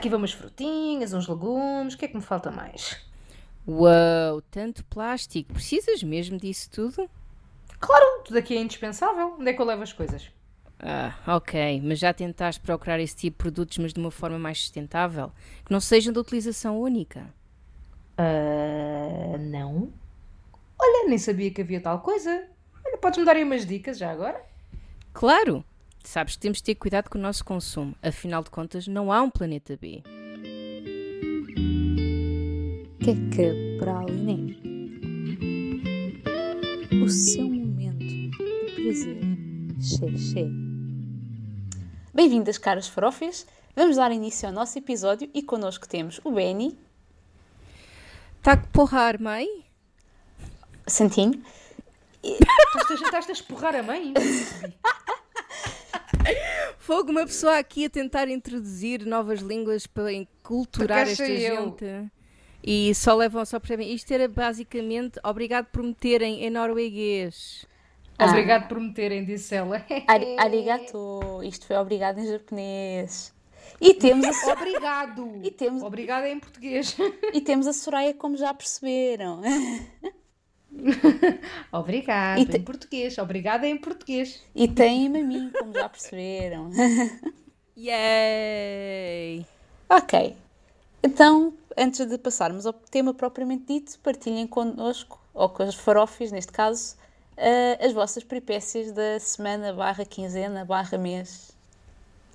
aqui vão umas frutinhas, uns legumes, o que é que me falta mais? Uau, tanto plástico. Precisas mesmo disso tudo? Claro, tudo aqui é indispensável. Onde é que eu levo as coisas? Ah, ok, mas já tentaste procurar esse tipo de produtos, mas de uma forma mais sustentável? Que não sejam de utilização única? Ah, não. Olha, nem sabia que havia tal coisa. Olha, podes-me dar aí umas dicas já agora? Claro! Sabes que temos de ter cuidado com o nosso consumo. Afinal de contas, não há um planeta B. Queca Praline. O seu momento de prazer. Xé, xé. Bem-vindas, caras farofas. Vamos dar início ao nosso episódio e connosco temos o Benny, Tá que porrar, mãe? Santinho, Estás, estás a esporrar a mãe? Fogo, uma pessoa aqui a tentar introduzir novas línguas para enculturar esta eu. gente. E só levam, só percebem. Isto era basicamente obrigado por meterem em norueguês. Ah. Obrigado por me terem, disse ela. Ari- arigato. Isto foi obrigado em japonês. E temos a, Obrigado. E temos- Obrigado em português. e temos a Soraya, como já perceberam. Obrigado E te- em português. Obrigada em português. E tem-me a mim, como já perceberam. Yay! Ok. Então, antes de passarmos ao tema propriamente dito, partilhem connosco, ou com as farofes, neste caso, eh, as vossas peripécias da semana, barra quinzena, barra mês,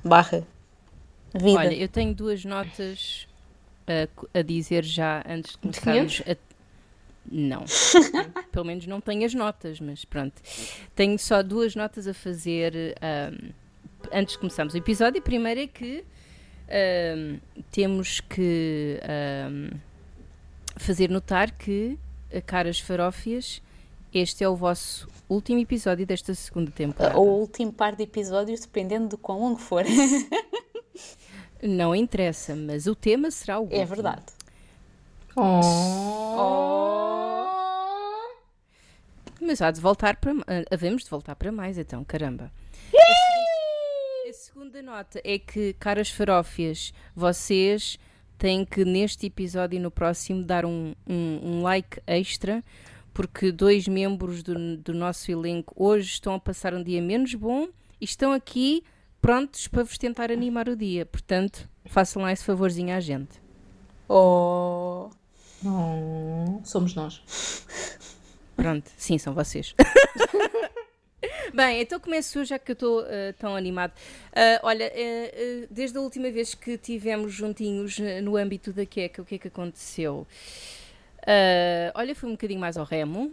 barra vida. Olha, eu tenho duas notas a, co- a dizer já antes de começarmos a. Não. Pelo menos não tenho as notas, mas pronto. Tenho só duas notas a fazer ahm, antes de começarmos o episódio. A primeira é que ahm, temos que ahm, fazer notar que, a caras farófias, este é o vosso último episódio desta segunda temporada. Ou o último par de episódios, dependendo de quão longo for. Não interessa, mas o tema será o último. é verdade. Oh. Mas há de voltar para. ah, Havemos de voltar para mais, então, caramba. A segunda, a segunda nota é que, caras farófias, vocês têm que, neste episódio e no próximo, dar um, um, um like extra, porque dois membros do, do nosso elenco hoje estão a passar um dia menos bom e estão aqui prontos para vos tentar animar o dia. Portanto, façam lá esse favorzinho à gente. Oh. Somos nós. Pronto, sim, são vocês. Bem, então começo já que eu estou eh, tão animado. Ah, olha, eh, desde a última vez que tivemos juntinhos no âmbito da queca, o que é que aconteceu? Olha, fui um bocadinho mais ao remo.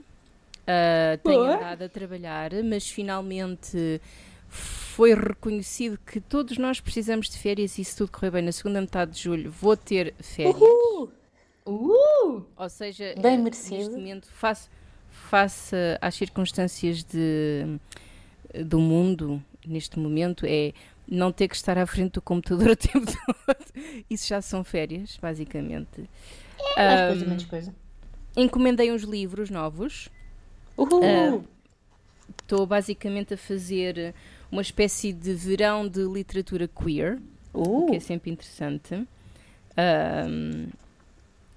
Tenho andado a trabalhar, mas finalmente foi reconhecido que todos nós precisamos de férias e se tudo correr bem na segunda metade de julho vou ter férias. Uh, Uh! Ou seja, Bem eh, merecido. neste momento, face, face às circunstâncias de, do mundo, neste momento, é não ter que estar à frente do computador o tempo todo. Isso já são férias, basicamente. Mais Ahm, coisa, menos coisa. encomendei uns livros novos. uhul. Ah, Estou basicamente a fazer uma espécie de verão de literatura queer o que é Uh, sempre interessante. Ahm,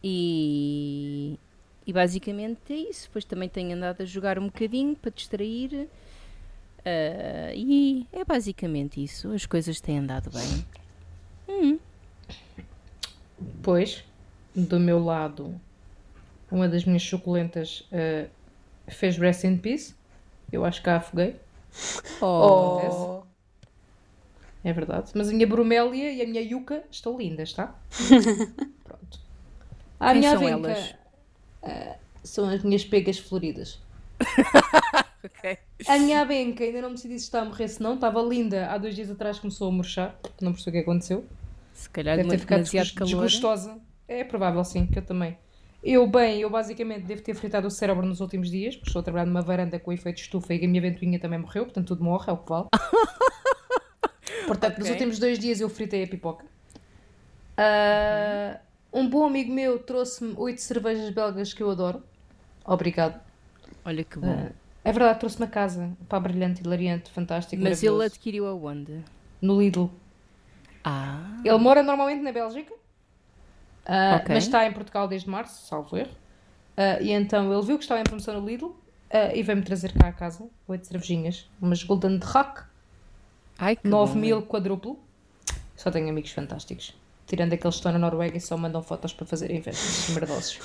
e, e basicamente é isso. Depois também tenho andado a jogar um bocadinho para distrair. Ah, e é basicamente isso. As coisas têm andado bem. Hum, Pois, do meu lado, uma das minhas suculentas eh, fez rest in peace. Eu acho que a afoguei. Oh, oh. É verdade. Mas a minha bromélia e a minha yuca estão lindas, tá? A Quem minha são elas? eh, são as minhas pegas floridas. ok. A minha abenca ainda não me decidi se está a morrer, se não. Estava linda. Há dois dias atrás começou a murchar. Não percebi o que aconteceu. Se calhar Deve ter ficado calor. desgostosa. É provável, sim, que eu também. Eu, bem, eu basicamente devo ter fritado o cérebro nos últimos dias, porque estou a trabalhar numa varanda com efeito de estufa e a minha ventoinha também morreu, portanto tudo morre, é o que vale. portanto, nos Ok. últimos dois dias eu fritei a pipoca. Ah, um bom amigo meu trouxe-me oito cervejas belgas que eu adoro. Obrigado. Olha que bom. Ah, é verdade, trouxe-me a casa. Pá, brilhante, hilariante, fantástico, Mas ele adquiriu aonde? No Lidl. Ah. Ele mora normalmente na Bélgica, uh, okay. mas está em Portugal desde março, salvo erro. Uh, e então ele viu que estava em promoção no Lidl uh, e veio-me trazer cá a casa oito cervejinhas, umas Golden Rock, Ai, 9 mil quadruplo. Só tenho amigos fantásticos. Tirando aqueles que estão na Noruega e só mandam fotos para fazer invejas merdosos.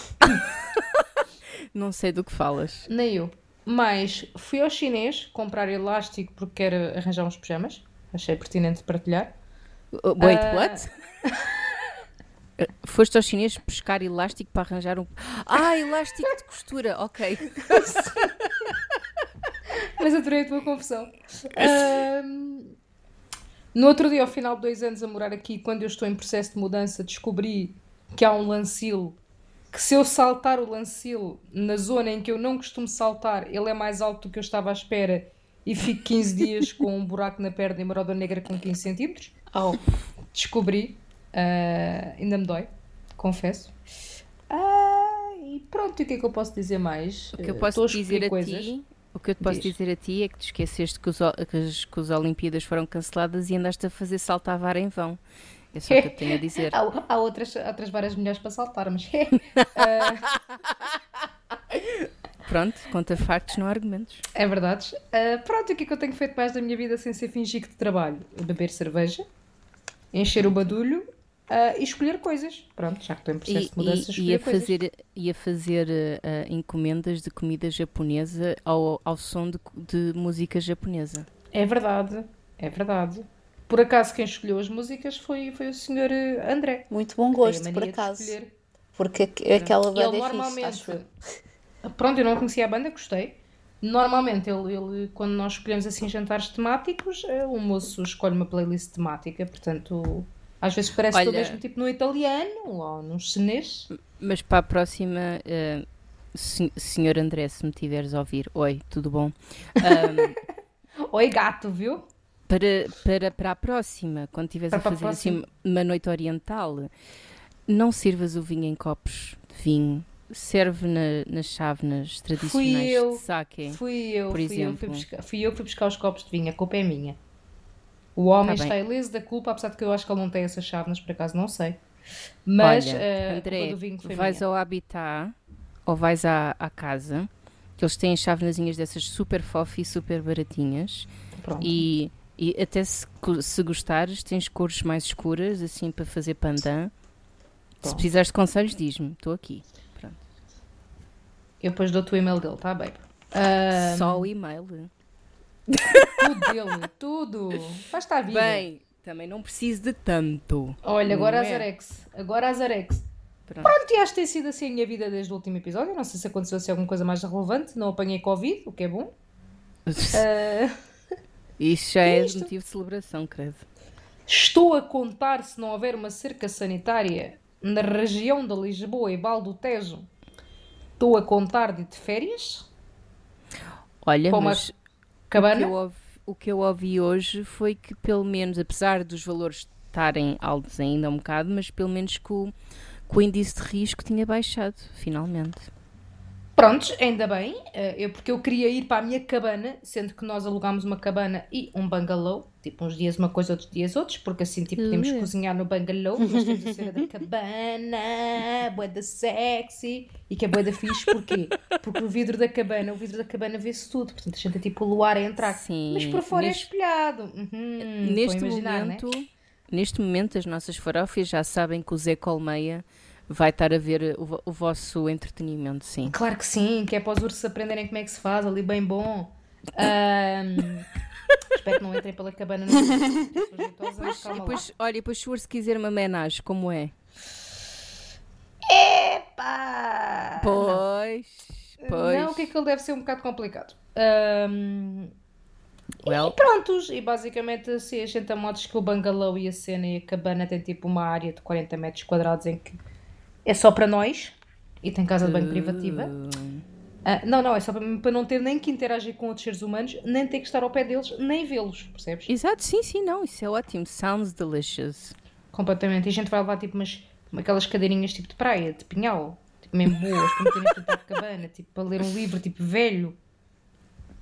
Não sei do que falas. Nem eu. Mas fui ao chinês comprar elástico porque quero arranjar uns pijamas. Achei pertinente partilhar. Uh, wait, uh... what? Foste ao chinês buscar elástico para arranjar um. Ah, elástico de costura, ok. Mas adorei a tua confusão. Um, no outro dia, ao final de dois anos a morar aqui, quando eu estou em processo de mudança, descobri que há um lancil que se eu saltar o lancil na zona em que eu não costumo saltar, ele é mais alto do que eu estava à espera e fico 15 dias com um buraco na perna e uma roda negra com 15 centímetros. Oh. Descobri. Uh, ainda me dói, confesso. Uh, e pronto, o que é que eu posso dizer mais? O que eu posso dizer a coisas. ti o que eu te posso Diz. dizer a ti é que te esqueceste que os, que as, que as Olimpíadas foram canceladas e andaste a fazer vara em vão. É só o que eu tenho a dizer. há, há, outras, outras varas melhores para saltar, mas. uh... Pronto, conta factos, não argumentos. É verdade. Uh, pronto, o que é que eu tenho feito mais da minha vida sem ser fingir que de trabalho? Beber cerveja, encher o badulho uh, e escolher coisas. Pronto, já que estou em processo e, de mudança, e, e a coisas. fazer E a fazer uh, encomendas de comida japonesa ao, ao som de, de música japonesa. É verdade, é verdade. Por acaso quem escolheu as músicas foi, foi o senhor eh, André. Muito bom gosto, por acaso. Porque aquela banda ele é normalmente, fixe, Pronto, eu não conhecia a banda, gostei. Normalmente, ele, ele, quando nós escolhemos assim jantares temáticos, o moço escolhe uma playlist temática, portanto, às vezes parece Olha, o mesmo tipo no italiano ou no chinês. Mas para a próxima, uh, senhor André, se me tiveres a ouvir, oi, tudo bom? Um, oi, gato, viu? Para, para, para a próxima, quando estiveres a fazer assim uma noite oriental, não sirvas o vinho em copos de vinho. Serve na, nas chávenas tradicionais fui eu, de sake, fui eu, por fui exemplo. Eu, fui, buscar, fui eu que fui buscar os copos de vinho, a culpa é minha. O homem tá está ileso da culpa, apesar de que eu acho que ele não tem essas chávenas, por acaso não sei. Mas Olha, uh, André, vais minha. ao habitat ou vais à, à casa, que eles têm chávenazinhas dessas super fofas e super baratinhas. Pronto. E, e até se, se gostares, tens cores mais escuras, assim, para fazer pandan. Se precisares de conselhos, diz-me, estou aqui. Pronto. Eu depois dou-te o e-mail dele, tá bem? Um... Só o e-mail tudo dele, tudo. Basta a vida. Bem, também não preciso de tanto. Olha, agora a é? Zarex. Agora a Zarex. Pronto. Pronto, e acho que tem sido assim a minha vida desde o último episódio. Não sei se aconteceu assim alguma coisa mais relevante. Não apanhei Covid, o que é bom. uh... Isso já é, é motivo de celebração, credo. Estou a contar se não houver uma cerca sanitária na região de Lisboa e Baldo Tejo. Estou a contar de, de férias. Olha, mas Cabana? O que, eu ouvi, o que eu ouvi hoje foi que, pelo menos, apesar dos valores estarem altos ainda um bocado, mas pelo menos que o, que o índice de risco tinha baixado, finalmente. Prontos, ainda bem, eh, eu, porque eu queria ir para a minha cabana, sendo que nós alugámos uma cabana e um bungalow, tipo uns dias uma coisa, outros dias outros, porque assim tipo podemos uh. cozinhar no bungalow, mas temos a cena da cabana, boeda sexy, e que é boeda fixe, porquê? Porque o vidro da cabana, o vidro da cabana vê-se tudo, portanto a gente é tipo o luar a entrar, Sim. mas por fora é neste, é espelhado. Uhum, neste né? momento, né? neste momento as nossas farófias já sabem que o Zé Colmeia vai estar a ver o, o, vosso entretenimento, sim. Claro que sim, que é para os ursos aprenderem como é que se faz, ali bem bom. Um, espero que não entrem pela cabana no depois, depois, Olha, depois se o urso quiser uma menagem, como é? Epá! Pois, pois. Não, o que é que ele deve ser um bocado complicado. Um, well. E prontos, e basicamente assim, a gente a modos que o bungalow e a cena e a cabana tem tipo uma área de 40 metros quadrados em que é só para nós e tem casa de banho privativa. Uh, não, não, é só para, para, não ter nem que interagir com outros seres humanos, nem ter que estar ao pé deles, nem vê-los, percebes? Exato, sim, sim, não, isso é ótimo. Sounds delicious. Completamente. E a gente vai levar tipo umas, aquelas cadeirinhas tipo de praia, de pinhal, tipo mesmo boas, para meterem frente à cabana, tipo para ler um livro, tipo velho.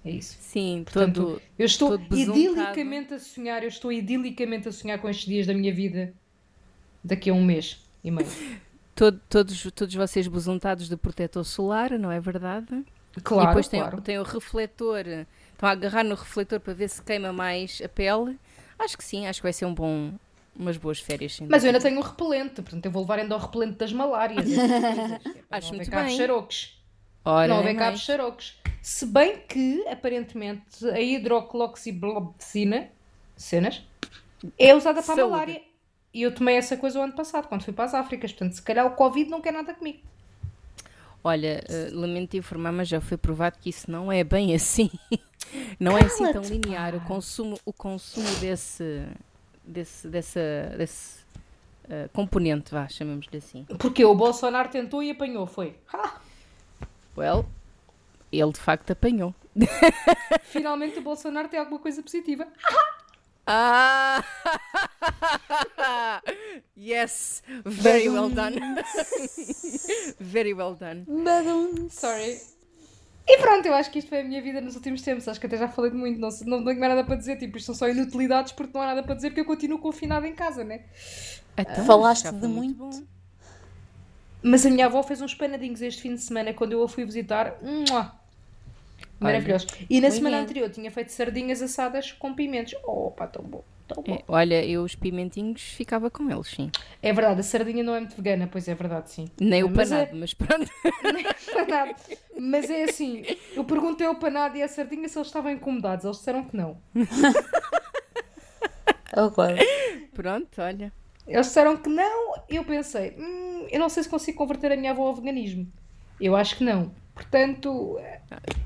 É isso. Sim, Portanto, todo. eu estou todo idilicamente a sonhar, eu estou idilicamente a sonhar com estes dias da minha vida daqui a um mês e meio. todo- todos, todos vocês besuntados de protetor solar, não é verdade? Claro, e depois tem, claro. tem o refletor. Estão a agarrar no refletor para ver se queima mais a pele. Acho que sim, acho que vai ser um bom, umas boas férias. Sem Mas eu ainda tenho o repelente, portanto eu vou levar ainda o repelente das malárias. Acho muito bem. xarocos. Ora, não haver cá mais. xarocos. Se bem que, aparentemente, a hidrocloxiblobcina, cenas, é usada para a malária. E eu tomei essa coisa o ano passado, quando fui para as Áfricas. Portanto, se calhar o Covid não quer nada comigo. Olha, eh, lamento informar, mas já foi provado que isso não é bem assim. Não é assim tão linear. O consumo, o consumo desse, desse, dessa, desse eh, componente, vá, chamemos-lhe assim. Porque o Bolsonaro tentou e apanhou, foi. Ha! Well, ele de facto apanhou. Finalmente o Bolsonaro tem alguma coisa positiva. Ah! yes! Very well done. Very well done. Badum. Sorry. E pronto, eu acho que isto foi a minha vida nos últimos tempos. Acho que até já falei de muito. Não, não tenho mais nada para dizer. Tipo, isto são só inutilidades porque não há nada para dizer porque eu continuo confinada em casa, né? Então, Falaste de muito. bom. Mas a minha avó fez uns panadinhos este fim de semana quando eu a fui visitar. Mua! Maravilhoso. E na Muito semana bem. anterior tinha feito sardinhas assadas com pimentos. Oh, pá, tão bom. Tão bom. É, olha, eu os pimentinhos ficava com eles, sim. É verdade, a sardinha não é muito vegana, pois é verdade, sim. Nem o Mas é- panado, mas pronto. Verdade. Mas é assim, eu perguntei ao panado e à sardinha se eles estavam incomodados. Eles disseram que não. Agora. Pronto, olha. Eles disseram que não. Eu pensei, hum, eu não sei se consigo converter a minha avó ao veganismo. Eu acho que não. Portanto,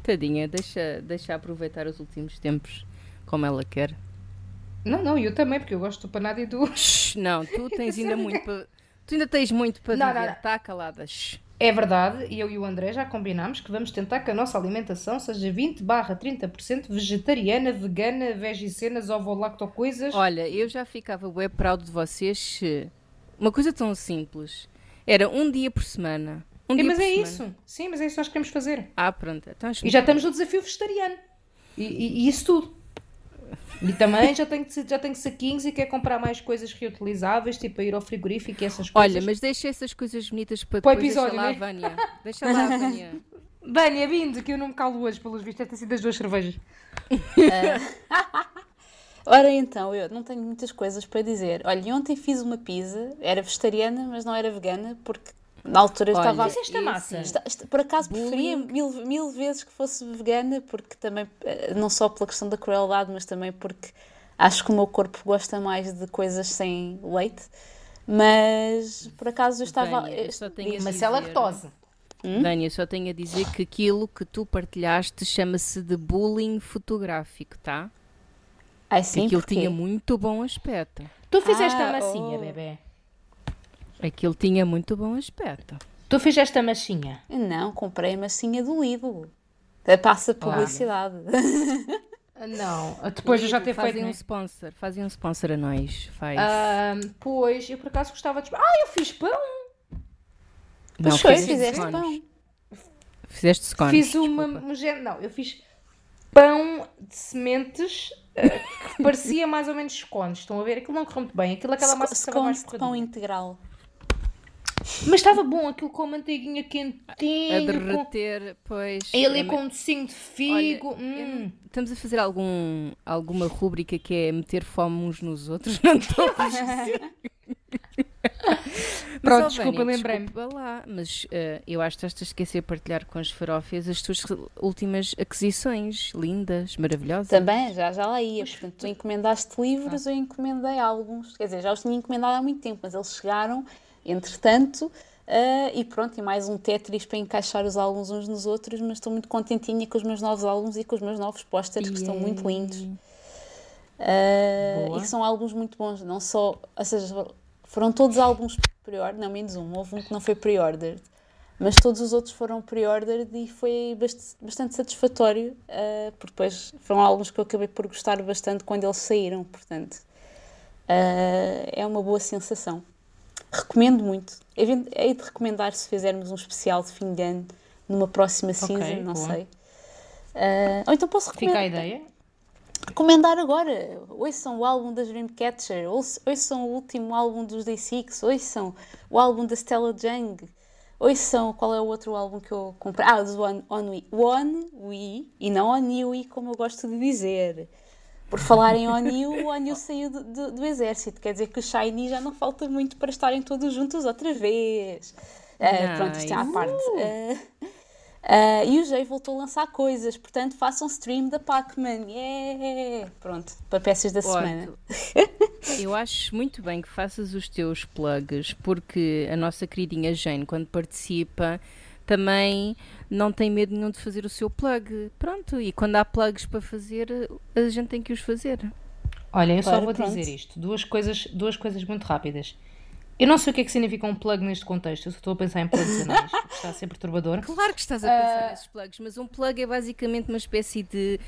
Tadinha, deixa, deixa aproveitar os últimos tempos como ela quer. não, não, eu também, porque eu gosto do panado e do. Shhh, não, tu tens ainda muito para. Tu ainda tens muito para Não, viver. Está calada. Shhh. É verdade, e eu e o André já combinámos que vamos tentar que a nossa alimentação seja 20 barra 30% vegetariana, vegana, vegicenas, ovo-lacto coisas. Olha, eu já ficava web proud de vocês se uma coisa tão simples era um dia por semana. Um É, dia mas por é semana. isso. Sim, mas é isso que nós queremos fazer. Ah, pronto. Então, acho E já estamos no desafio vegetariano. E, e- e isso tudo. E também já tenho, já tenho saquinhos e quer comprar mais coisas reutilizáveis, tipo a ir ao frigorífico e essas coisas. Olha, mas deixa essas coisas bonitas para Para o depois. episódio, deixa lá né? Vânia. Deixa lá Vânia. Vânia, vindo, que eu não me calo hoje, pelos vistos, ter sido as duas cervejas. Ora então, eu não tenho muitas coisas para dizer. Olha, ontem fiz uma pizza, era vegetariana, mas não era vegana, porque na altura eu Olha, estava. Fizeste a massa? Esta- esta- por acaso preferia Bullying. mil, mil vezes que fosse vegana, porque também, eh, não só pela questão da crueldade, mas também porque acho que o meu corpo gosta mais de coisas sem leite. Mas por acaso eu estava. Eu só tenho a Mas dizer- é lactose. Vânia, só tenho a dizer que aquilo que tu partilhaste chama-se de bullying fotográfico, tá? Ai sim, Aquilo porquê? tinha muito bom aspecto. Tu fizeste Ah, a massinha, oh. bebê. Aquilo tinha muito bom aspecto. Tu fizeste a massinha. Não, comprei a massinha do Lidl. Eh, Passa publicidade. Não, depois de já ter fazem feito. um né? sponsor, fazem um sponsor a nós. Faz. Ah, pois, eu por acaso gostava de. Ah, eu fiz pão! não, Pois foi, fizeste pão. Fizeste scones. fiz uma. desculpa. Não, eu fiz pão de sementes ah, que parecia mais ou menos scones. Estão a ver? Aquilo não correu muito bem. Aquilo aquela massa que estava mais Scones de pão integral. Mas estava bom, aquilo com a manteiguinha A quentinha. Com... derreter, pois. E ali é com um docinho de figo. Olha, hum. não- Estamos a fazer algum, alguma rúbrica que é meter fome uns nos outros? Não estou a. Pronto, desculpa, lembrei-me. Mas eh, eu acho que estás a esquecer de partilhar com as farófias as tuas últimas aquisições lindas, maravilhosas. Também, já, já lá ia. Portanto, tu encomendaste livros, eu encomendei alguns. Quer dizer, já os tinha encomendado há muito tempo, mas eles chegaram, entretanto, ah, e pronto, e mais um Tetris para encaixar os álbuns uns nos outros, mas estou muito contentinha com os meus novos álbuns e com os meus novos pósteres, que estão muito lindos. Boa. e que são álbuns muito bons, não só, ou seja, foram todos álbuns pre-order, não menos um, houve um que não foi pre-ordered, mas todos os outros foram pre-ordered e foi bast- bastante satisfatório, ah, porque depois foram álbuns que eu acabei por gostar bastante quando eles saíram, portanto, é uma boa sensação. Recomendo muito. Hei de recomendar se fizermos um especial de fim de ano numa próxima season, não boa. sei. Uh, ou então posso recomendar. Fica a ideia. Recomendar agora. Ouçam o álbum da Dreamcatcher, ouçam o último álbum dos Day Six, ouçam o álbum da Stella Jung, ouçam qual é o outro álbum que eu comprei. Ah, dos One, On We. One We, e não On We, como eu gosto de dizer. Por falar em O'Neill, o O'Neill saiu do, do, do, exército, quer dizer que o Shiny já não falta muito para estarem todos juntos outra vez. Uh, pronto, isto é à parte. Uh, uh, e o Jay voltou a lançar coisas, portanto façam stream da Pac-Man. Yeah! Pronto, para peças da Ótimo. semana. Eu acho muito bem que faças os teus plugs, porque a nossa queridinha Jane, quando participa, também não tem medo nenhum de fazer o seu plug. Pronto, e quando há plugs para fazer, a gente tem que os fazer. Olha, eu só vou pronto. dizer isto. Duas coisas, duas coisas muito rápidas. Eu não sei o que é que significa um plug neste contexto, eu estou a pensar em plugs anais, está a ser perturbador. Claro que estás a pensar uh... nesses plugs, mas um plug é basicamente uma espécie de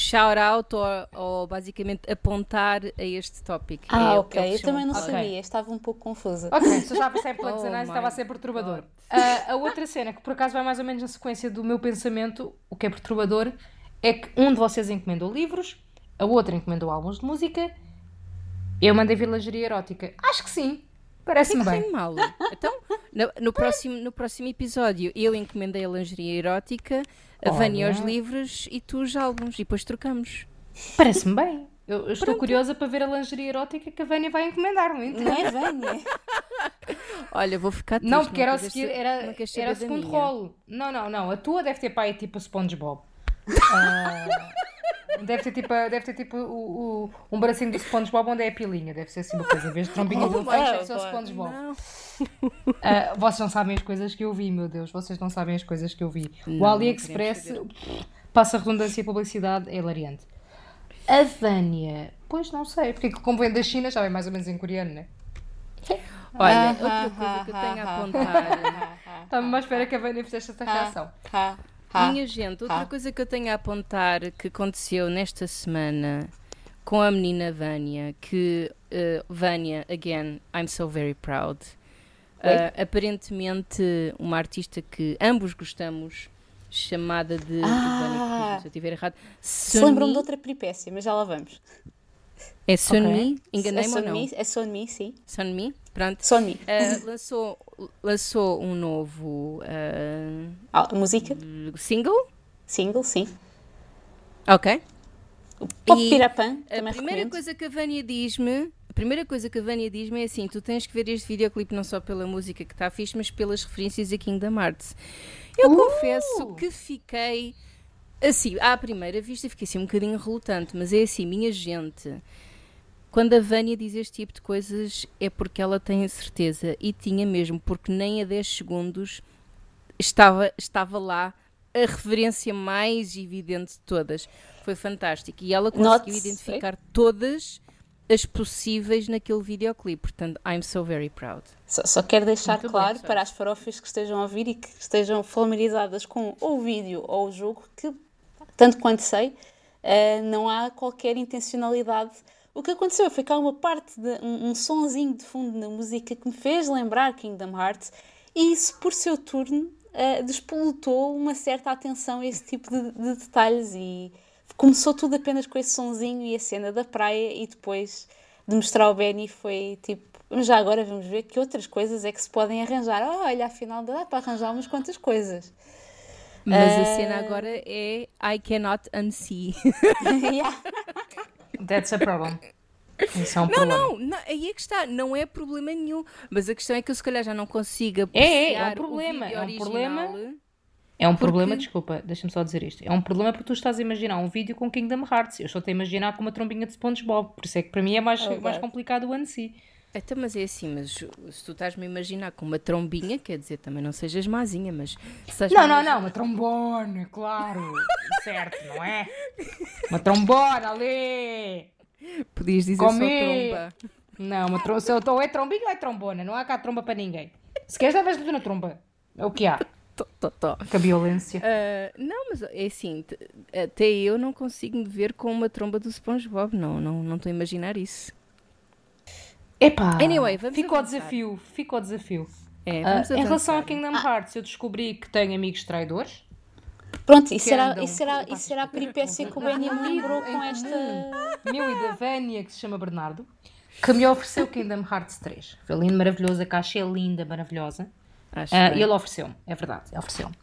shout-out ou, ou, basicamente apontar a este tópico. Ah, é ok. Eu também não okay. sabia, estava um pouco confusa. Ok, se eu já em plugs oh anais estava a ser perturbador. Uh, a outra cena, que por acaso vai mais ou menos na sequência do meu pensamento, o que é perturbador, é que um de vocês encomendou livros, a outra encomendou álbuns de música, eu mandei vir lingerie erótica. Acho que sim. Parece-me bem. Mal. Então, no, no, próximo, no próximo episódio, eu encomendei a lingerie erótica, a Vânia aos livros e tu os álbuns, e depois trocamos. Parece-me bem. Eu, eu estou curiosa para ver a lingerie erótica que a Vânia vai encomendar, não Não é, Vânia? Olha, vou ficar triste, Não, porque era, o seguir, era, era o segundo rolo. Não, não, não. A tua deve ter pai tipo SpongeBob. Uh, deve ter tipo, deve ter tipo o, o, um bracinho do SpongeBob onde é a pilinha. Deve ser assim uma coisa. Em vez de trombinha oh, de elefante, deve ser o SpongeBob. Não. Uh, vocês não sabem as coisas que eu vi, meu Deus. Vocês não sabem as coisas que eu vi. Não, o AliExpress, passa redundância e publicidade, é hilariante. A Vânia, pois não sei, porque como vem da China já vem mais ou menos em coreano, né? Olha, outra coisa que eu tenho a apontar. Estava-me à espera que a Vânia fizesse esta reação. Minha gente, outra coisa que eu tenho a apontar que aconteceu nesta semana com a menina Vânia, que uh, Vânia, again, I'm so very proud. Uh, aparentemente, uma artista que ambos gostamos chamada de. Ah, se eu estiver errado. Se lembram de outra peripécia, mas já lá vamos. É Sunmi? Okay. Enganei-me é ou não? É Sunmi, sim. Sunmi? Pronto. Sunmi. Uh, lançou, lançou um novo. Uh, ah, música? Single? Single, sim. Ok. O Pop Pirapã, A primeira recomendo. coisa que a Vânia diz-me a primeira coisa que a Vânia diz-me é assim: tu tens que ver este videoclipe não só pela música que está fixe, mas pelas referências a Kingdom Hearts. Eu uh! confesso que fiquei assim, à primeira vista, fiquei assim um bocadinho relutante, mas é assim, minha gente. Quando a Vânia diz este tipo de coisas é porque ela tem a certeza e tinha mesmo, porque nem a 10 segundos estava, estava lá a referência mais evidente de todas. Foi fantástico. E ela conseguiu identificar todas as possíveis naquele videoclipe. Portanto, I'm so very proud. Só, só quero deixar Muito claro bem, para as farofas que estejam a ouvir e que estejam familiarizadas com o vídeo ou o jogo, que, tanto quanto sei, uh, não há qualquer intencionalidade. O que aconteceu foi que há uma parte, de, um, um sonzinho de fundo na música que me fez lembrar Kingdom Hearts e isso, por seu turno, uh, despolutou uma certa atenção a esse tipo de, de detalhes e começou tudo apenas com esse sonzinho e a cena da praia e depois de mostrar o Benny foi tipo, já agora vamos ver que outras coisas é que se podem arranjar. Oh, olha, afinal dá para arranjar umas quantas coisas. Mas uh... a cena agora é I cannot unsee. yeah. That's a problem. Isso é um não, problema. Não, não, aí é que está, não é problema nenhum. Mas a questão é que eu se calhar já não consigo é, é, é um problema, é um problema é um porque... problema, desculpa, deixa-me só dizer isto. É um problema porque tu estás a imaginar um vídeo com Kingdom Hearts. Eu estou a imaginar com uma trombinha de SpongeBob. Por isso é que para mim é mais, oh, mais complicado o ANSI. Então, mas é assim, mas se tu estás-me a imaginar com uma trombinha, quer dizer, também não sejas mazinha, mas... não, não, não, uma trombone, claro, certo, não é? Uma trombona ali! Podias dizer Comi. só tromba. Não, uma trom... se eu estou é trombinha ou é trombona, não há cá tromba para ninguém. Se queres, deves na tromba, é o que há. Tó, tó, Que a violência. Uh, não, mas é assim, até eu não consigo me ver com uma tromba do SpongeBob, não, não, não estou a imaginar isso. Epá, anyway, vamos fica o desafio, fica o desafio. É, uh, em relação a Kingdom Hearts, eu descobri que tenho amigos traidores. Pronto, isso será, isso, será, isso será a peripécia que o Benny me lembrou com esta. Meu e da Vânia, que se chama Bernardo, que me ofereceu Kingdom Hearts 3. Foi lindo, maravilhoso, a caixa é linda, maravilhosa. Uh, ele ofereceu-me, é verdade, ofereceu-me.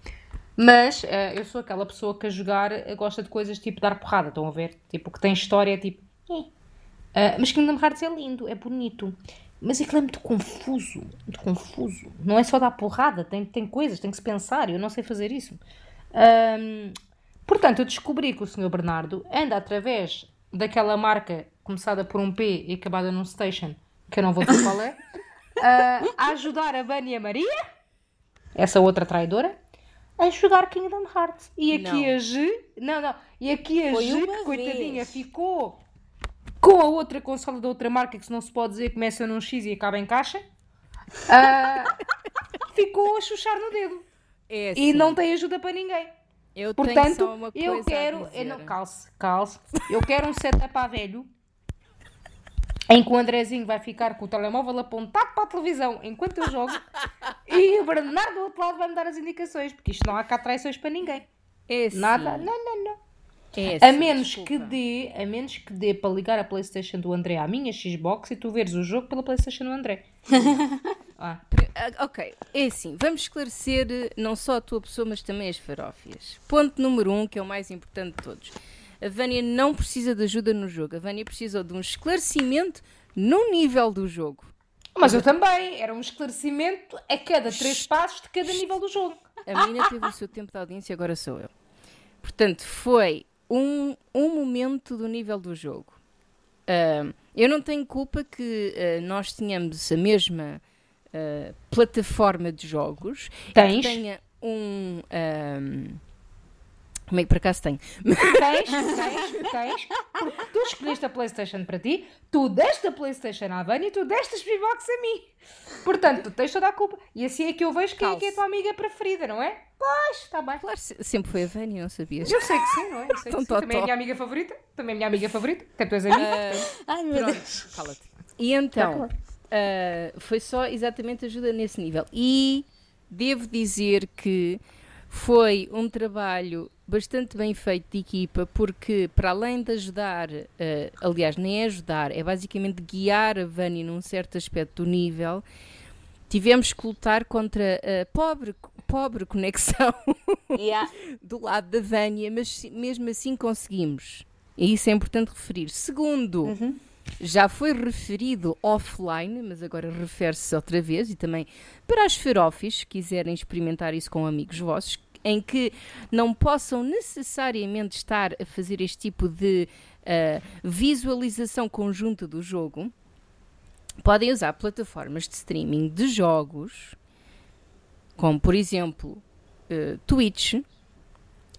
Mas uh, eu sou aquela pessoa que a jogar gosta de coisas tipo dar porrada, estão a ver? Tipo, que tem história, tipo. Uh, mas Kingdom Hearts é lindo, é bonito. Mas aquilo é muito confuso, muito confuso. Não é só dar porrada, tem, tem coisas, tem que se pensar. Eu não sei fazer isso. Um, portanto, eu descobri que o Sr. Bernardo anda através daquela marca começada por um P e acabada num station, que eu não vou dizer qual é, uh, a ajudar a Vânia Maria, essa outra traidora, a jogar Kingdom Hearts. E aqui não. a G, não, não, e aqui a Foi G, que coitadinha, vez. ficou com a outra consola da outra marca, que se não se pode dizer começa num X e acaba em caixa, uh, ficou a chuchar no dedo. É assim. E não tem ajuda para ninguém. Eu Portanto, eu quero. Eu não, calce, calce. Eu quero um setup a velho em que o Andrezinho vai ficar com o telemóvel apontado para a televisão enquanto eu jogo e o Bernardo do outro lado vai me dar as indicações, porque isto não há cá traições para ninguém. É Nada, não, não, não. É a menos desculpa. que dê, a menos que dê para ligar a PlayStation do André à minha Xbox e tu veres o jogo pela PlayStation do André. ah. Ok, é assim, vamos esclarecer eh, não só a tua pessoa, mas também as farófias. Ponto número um, que é o mais importante de todos. A Vânia não precisa de ajuda no jogo. A Vânia precisa de um esclarecimento no nível do jogo. Mas eu também. Era um esclarecimento a cada três passos de cada nível do jogo. A menina teve o seu tempo de audiência, agora sou eu. Portanto, foi um, um momento do nível do jogo. Uh, eu não tenho culpa que uh, nós tenhamos a mesma uh, plataforma de jogos. Tens? Que tenha um. Como é que por acaso tenho? Tens, tens, tens. Porque tu escolheste a PlayStation para ti, tu deste a PlayStation à Vânia e tu deste a Xbox a mim. Portanto, tu tens toda a culpa. E assim é que eu vejo quem é, que é a tua amiga preferida, não é? Pois, está bem. Claro, sempre foi a Vânia, não sabias? Eu sei que sim, não é? Eu sei que sim. Também é a minha amiga favorita. Também é a minha amiga favorita. Até tu és amiga. Uh, Ai, meu pronto, Deus. Cala-te. E então, uh, foi só exatamente ajuda nesse nível. E devo dizer que foi um trabalho bastante bem feito de equipa, porque para além de ajudar, uh, aliás, nem é ajudar, é basicamente guiar a Vânia num certo aspecto do nível, tivemos que lutar contra a pobre, pobre conexão yeah. do lado da Vânia, mas mesmo assim conseguimos. E isso é importante referir. Segundo, uhum. Já foi referido offline, mas agora refere-se outra vez, e também para as ferofis, que quiserem experimentar isso com amigos vossos, em que não possam necessariamente estar a fazer este tipo de uh, visualização conjunta do jogo, podem usar plataformas de streaming de jogos, como por exemplo uh, Twitch,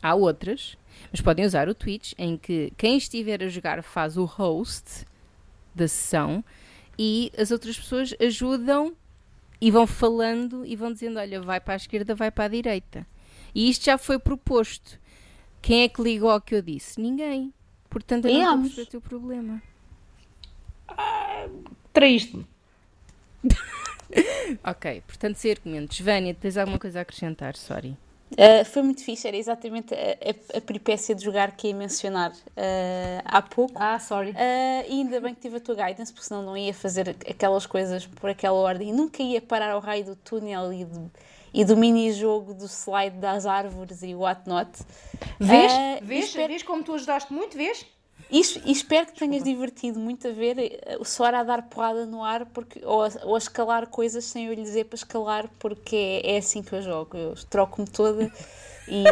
há outras, mas podem usar o Twitch em que quem estiver a jogar faz o host da sessão e as outras pessoas ajudam e vão falando e vão dizendo: olha, vai para a esquerda, vai para a direita. E isto já foi proposto. Quem é que ligou ao que eu disse? Ninguém. Portanto, eu não estou o teu problema. Ah, Traíste-me. ok, portanto, sem argumentos. Vânia, tens alguma coisa a acrescentar? Sorry. Uh, foi muito fixe, era exatamente a, a, a peripécia de jogar que ia mencionar uh, há pouco. Ah, sorry. Uh, e ainda bem que tive a tua guidance, porque senão não ia fazer aquelas coisas por aquela ordem. Nunca ia parar ao raio do túnel e de e do mini-jogo do slide das árvores e whatnot. Vês? Uh, vês? Espero... Vês como tu ajudaste muito? Vês? E, e espero que tenhas divertido muito a ver eh, o Sora a dar porrada no ar porque, ou, a, ou a escalar coisas sem eu lhe dizer para escalar, porque é, é assim que eu jogo. Eu troco-me toda. E,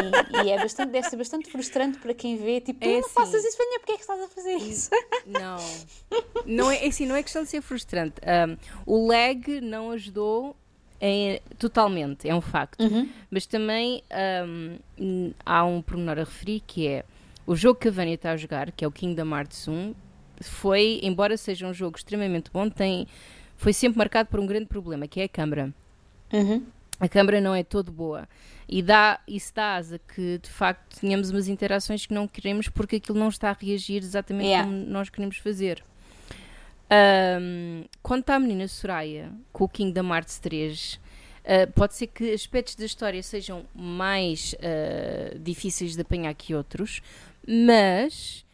e, é bastante, deve ser bastante frustrante para quem vê, tipo, é não assim, faças isso, Vânia, porque é que estás a fazer isso? Não, não é, é assim, não é questão de ser frustrante. Um, o lag não ajudou é, totalmente, é um facto. Uhum. Mas também um, há um pormenor a referir que é o jogo que a Vânia está a jogar, que é o Kingdom Hearts 1, foi, embora seja um jogo extremamente bom, tem, foi sempre marcado por um grande problema, que é a câmara. Uhum. A câmara não é todo boa. E dá, isso dá asa que, de facto, tenhamos umas interações que não queremos porque aquilo não está a reagir exatamente yeah. como nós queremos fazer. Um, quanto à menina Soraya, com o Kingdom Hearts 3, Uh, pode ser que aspectos da história sejam mais uh, difíceis de apanhar que outros, mas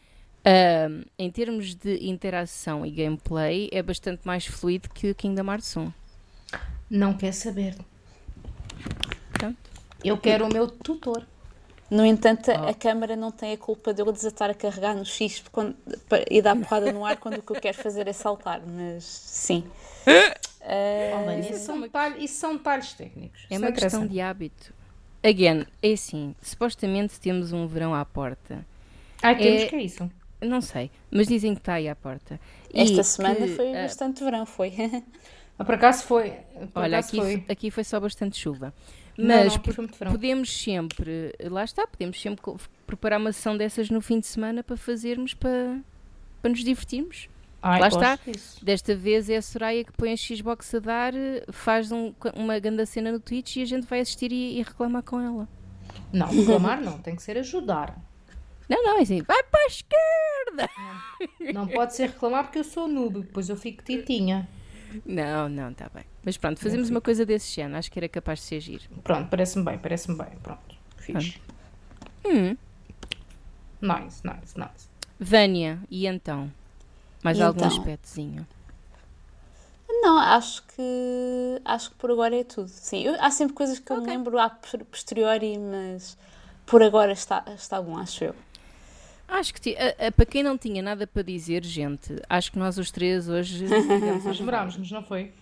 uh, em termos de interação e gameplay é bastante mais fluido que o Kingdom Hearts 1. Não quer saber. Pronto. Eu quero o meu tutor. No entanto, oh. a câmara não tem a culpa de eu desatar a carregar no X quando, e dar porrada no ar quando o que eu quero fazer é saltar, mas sim. uh, isso, são detalhes, isso são detalhes técnicos. É uma questão de hábito. Again, é assim, supostamente temos um verão à porta. Ah, temos é, que é isso? Não sei, mas dizem que está aí à porta. Esta e semana que, foi uh, bastante verão, foi. Ah, por acaso foi. Por olha, acaso aqui foi. aqui foi só bastante chuva. Mas não, não, podemos sempre, lá está, podemos sempre preparar uma sessão dessas no fim de semana para fazermos, para, para nos divertirmos. Ai, lá está, disso. desta vez é a Soraya que põe a Xbox a dar, faz um, uma grande cena no Twitch e a gente vai assistir e, e reclamar com ela. Não, reclamar não, tem que ser ajudar. Não, não, é assim, vai para a esquerda! Não, não pode ser reclamar porque eu sou noob, depois eu fico titinha. Não, não, está bem. Mas pronto, fazemos uma coisa desse género, acho que era capaz de ser giro. Pronto, parece-me bem, parece-me bem. Pronto, fixe. Hum. Nice, nice, nice. Vânia, e então? Mais e algum então? aspectozinho? Não, acho que acho que por agora é tudo. Sim, eu, há sempre coisas que okay. eu me lembro a posteriori, mas por agora está, está bom, acho eu. Acho que a, a, para quem não tinha nada para dizer, gente, acho que nós os três hoje esmerámos-nos, não foi?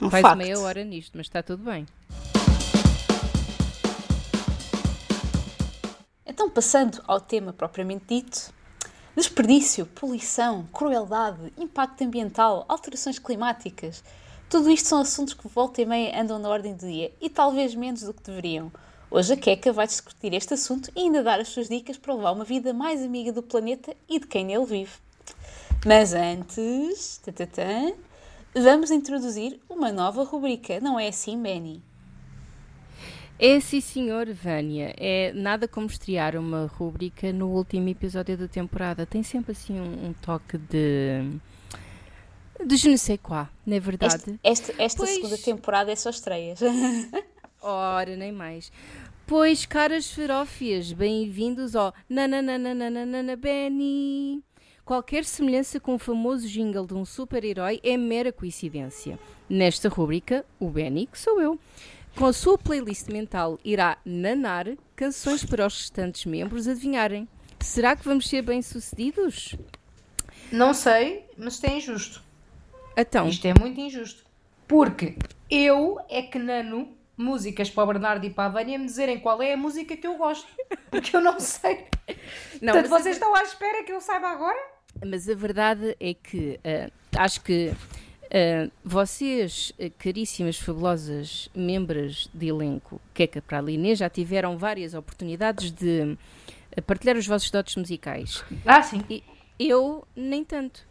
Um Faz facto. meia hora nisto, mas está tudo bem. Então, passando ao tema propriamente dito, desperdício, poluição, crueldade, impacto ambiental, alterações climáticas. Tudo isto são assuntos que volta e meia andam na ordem do dia e talvez menos do que deveriam. Hoje a Keka vai discutir este assunto e ainda dar as suas dicas para levar uma vida mais amiga do planeta e de quem nele vive. Mas antes, tatatã, vamos introduzir uma nova rubrica, não é assim, Benny? É sim, senhor, Vânia. É nada como estrear uma rubrica no último episódio da temporada. Tem sempre assim um, um toque de. de je ne sais quoi, não é verdade? Esta, esta, esta pois... segunda temporada é só estreias. Ora, nem mais. Pois, caras ferófias, bem-vindos ao Nananana Benny. Qualquer semelhança com o famoso jingle de um super-herói é mera coincidência. Nesta rúbrica, o Benny, que sou eu, com a sua playlist mental, irá nanar canções para os restantes membros adivinharem. Será que vamos ser bem-sucedidos? Não sei, mas isto é injusto. Então. Isto é muito injusto. Porque eu é que nano músicas para o Bernardo e para a Vânia me dizerem qual é a música que eu gosto. Porque eu não sei. Não, Portanto, vocês estão à espera que eu saiba agora? Mas a verdade é que uh, acho que uh, vocês, uh, caríssimas, fabulosas membros de elenco Queca para a Linê, já tiveram várias oportunidades de partilhar os vossos dotes musicais. Ah, sim. E eu nem tanto.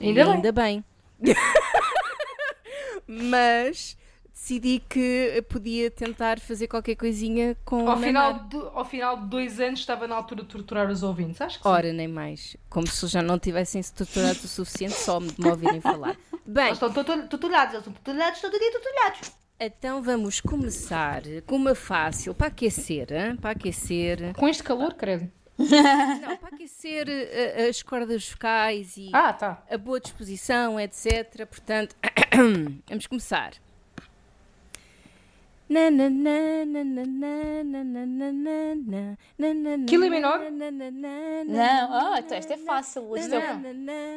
Ainda, ainda bem. bem. Mas decidi que podia tentar fazer qualquer coisinha com ao final, de, ao final de dois anos estava na altura de torturar os ouvintes, acho que Ora, sim. nem mais. Como se já não tivessem se torturado o suficiente só de me ouvirem falar. Bem, eles estão torturados, eles estão torturados, todo dia torturados. Então vamos começar com uma fácil para aquecer, hein? para aquecer. Com este calor, credo. Não, para aquecer uh, as cordas vocais e ah, tá. a boa disposição, etc. Portanto, vamos começar. Kylie Menor? Não, oh, então esta é fácil. Isto é...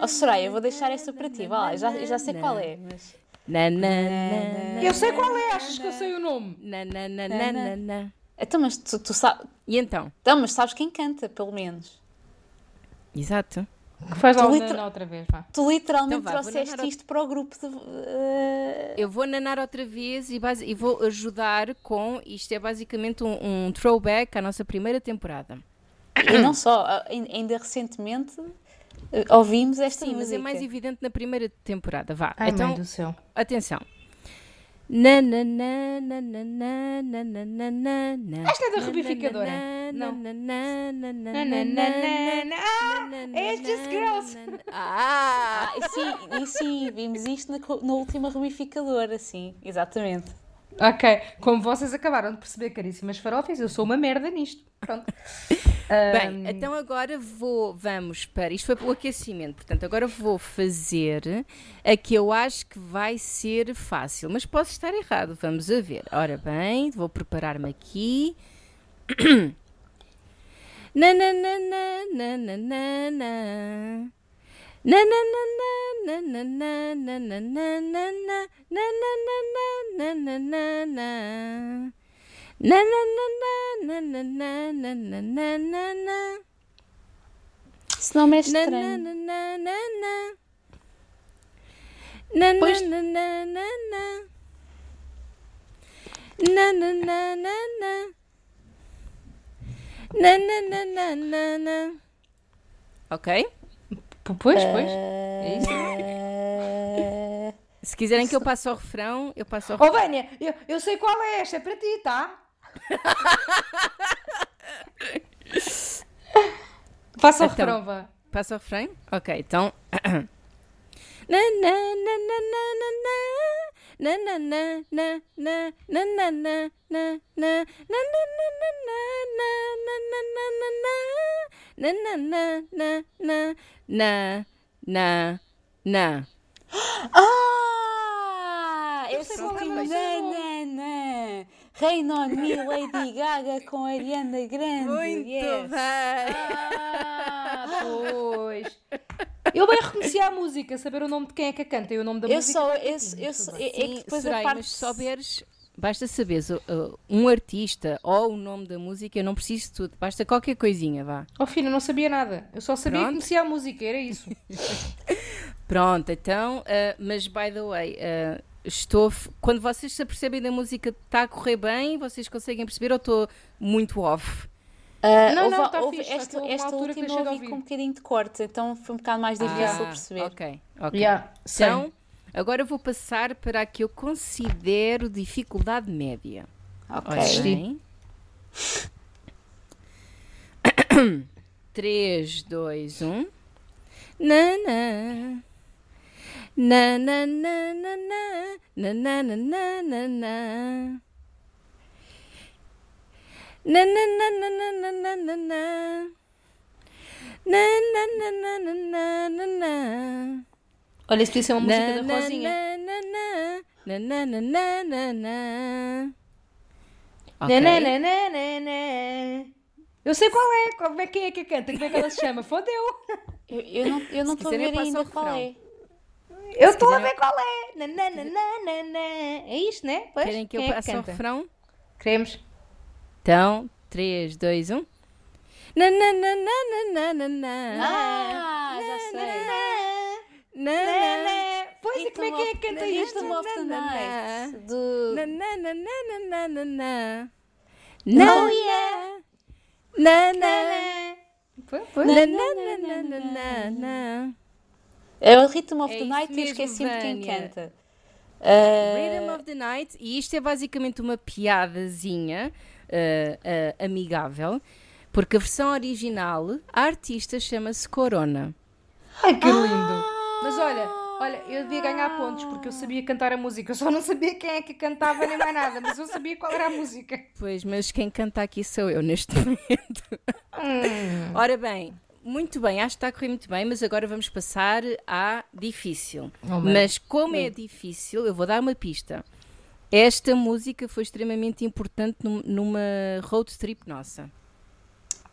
Oh, Soraya, eu vou deixar esta para ti. Lá, já, já sei qual é. Mas... Eu sei qual é, achas que eu sei o nome? Então, mas tu, tu sabes. E então? Então, mas sabes quem canta, pelo menos. Exato. Faz lá liter... outra vez, vá. Tu literalmente então, vá, trouxeste isto para o grupo de. Uh... Eu vou nanar outra vez e, base... e, vou ajudar com. Isto é basicamente um, um throwback à nossa primeira temporada. E não só, ainda recentemente eh, ouvimos esta Sim, música. mas é mais evidente na primeira temporada. Vá, Ai, então, mãe do céu. atenção. Esta é da rubificadora. Não. Ah, é Just Girls. Ah, e sim, e sim, vimos isto na, na última rubificadora, sim, exatamente. Ok, como vocês acabaram de perceber, caríssimas farofas, eu sou uma merda nisto. Pronto. Bem, então agora vou, vamos para. Isto foi para o aquecimento, portanto, agora vou fazer a que eu acho que vai ser fácil, mas posso estar errado, vamos a ver. Ora bem, vou preparar-me aqui. na na na na na na na na na na na na na na na na na na na na na na na na na Na na na na na na na na na na na Esse nome é na na estranho. na na na na na Pois- na na na na na na na na na na na na na na na na Ok? Pois, pois. É isso. Eh, Se quiserem que eu passe ao refrão, eu passo ao refrão. Oh, Vânia, eu, eu sei qual é esta, é para ti, tá? Faça o Então. refrão, vá. Passo ao refrão? Ok, então. Na na na na na na ah! Eu sei qual é na Reino on Me, Lady Gaga com Ariana Grande. Muito yes. bem! Ah, pois. Eu bem reconheci a música, saber o nome de quem é que a canta e o nome da Eu música. só, é eu, eu, só- é, é que depois a parte... mas se souberes, basta saberes uh, um artista ou o nome da música, eu não preciso de tudo, basta qualquer coisinha, vá. Oh, filho, eu não sabia nada. Eu só sabia que Pronto. conhecia a música, era isso. Pronto, então, uh, mas by the way, uh, estou. f- Quando vocês se apercebem da música está a correr bem, vocês conseguem perceber ou estou muito off? Ah, Não, houve- não, tá houve fixe, esta, esta última de ouvi com um bocadinho de corte, então foi um bocado mais difícil Ah, perceber. Ok, ok. Yeah. Então, agora vou passar para a que eu considero dificuldade média. Ok. Ora Sim. bem. 3, 2, 1. Na na. Na na na na na. Na na na na na na. Na na na na na na na na na. Na na na na na na na na. Olha, isso ser uma música da Na, na, Rosinha. na, na, na, na, na, na, na, na. Na, na, na, na, na, na. Eu sei qual é, qual é quem é que canta, como é que ela se chama? Fodeu! Eu, eu não eu não passo ainda qual é. Eu estou a ver qual é. Nananana. É isto, né? Pois? Querem que Quem é eu passe é o refrão? Queremos. Então, 3, 2, 1. Nananana. Ah, já sei. Pois e como é que é que canta isto? Uma oportunidade. Do. Nananana. Não, yeah. Nanana. Nananana. É o Rhythm of É the Night e mesmo, esqueci-me de quem canta. Ah, Rhythm of the Night, e isto é basicamente uma piadazinha eh, eh, amigável, porque a versão original, a artista chama-se Corona. Ai, que lindo! Mas olha, olha, eu devia ganhar pontos porque eu sabia cantar a música. Eu só não sabia quem é que cantava nem mais nada, mas eu sabia qual era a música. Pois, mas quem canta aqui sou eu neste momento. Hum. Ora bem, muito bem, acho que está a correr muito bem, mas agora vamos passar à difícil. Oh, mas como é difícil, eu vou dar uma pista. Esta música foi extremamente importante num- numa road trip nossa.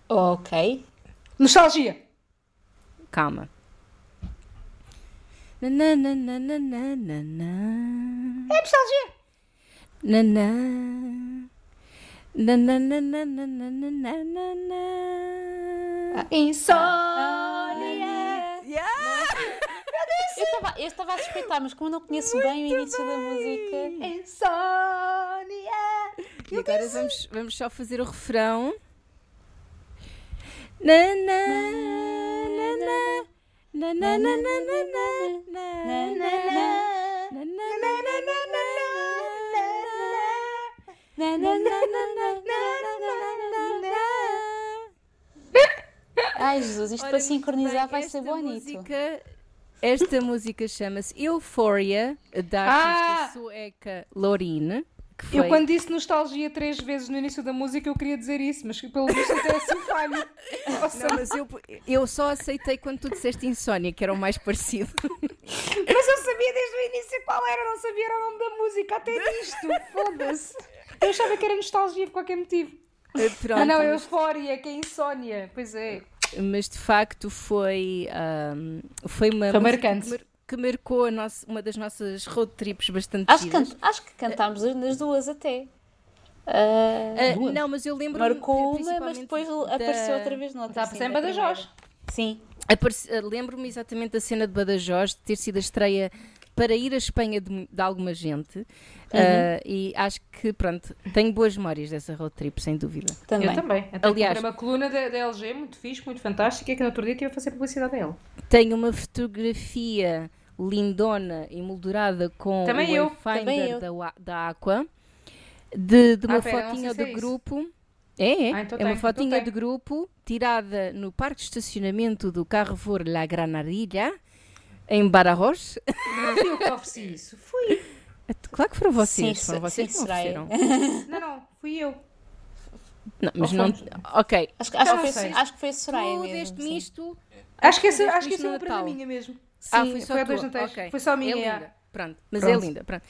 ok. Nostalgia! Calma. Na, na, na, na, na, na, na. É nostalgia! Na, na. Insônia! Eu estava- Eu estava a suspeitar, mas como eu não conheço bem o início da música. Insônia! E agora vamos, vamos só fazer o refrão. Na, na, na, na. Na, na, na, na, na, na, na, na, na, na, na, na, na, Na, na, na, Ai Jesus, isto Ora, para sincronizar bem, vai ser bonito. música- esta música chama-se Euphoria, da artista Ah! sueca Loreen. foi... Eu quando disse nostalgia três vezes no início da música eu queria dizer isso, mas pelo visto até assim falho. Não, mas eu, eu só aceitei quando tu disseste insónia, que era o mais parecido. Mas eu sabia desde o início qual era, não sabia era o nome da música, até disto, foda-se. Eu achava que era nostalgia por qualquer motivo. Eh, pronto, mas não, é euforia, que é insónia, pois é. Mas de facto foi, um, foi uma foi marcante. Que, que marcou nossa, uma das nossas road trips bastante acho, can, acho que cantámos nas duas até. Uh, uh, não, mas eu lembro Marcou uma, mas depois da... apareceu outra vez noutra. Está sempre Badajoz. Sim. Lembro-me exatamente da cena de Badajoz, de ter sido a estreia para ir à Espanha de, de alguma gente. Uhum. Uh, e acho que, pronto, tenho boas memórias dessa road trip, sem dúvida. Também. Eu também. Até Aliás, uma coluna da, da LG muito fixe, muito fantástica, que no outro dia estive a fazer publicidade dela. Tenho uma fotografia lindona, emoldurada com também o eu, Wayfinder da, da Aqua, de, de uma ah, fotinha do é grupo. É, é. Ah, então é uma tem, fotinha então de grupo tirada no parque de estacionamento do Carrefour La Granadilla, em Badajoz. Não fui eu que ofereci isso, fui. Claro que foram vocês, sim, foram vocês sim, que ofereceram. Não, não, fui eu. Não, mas não. Ok. Acho, acho, que, foi, acho que foi a Soraya. Tu deste-me isto. Acho que essa, acho que essa é uma prenda minha mesmo. Sim, ah, foi só foi dois Natais. Okay. Foi só a minha. É linda. Pronto, mas é Pronto. é linda. Pronto.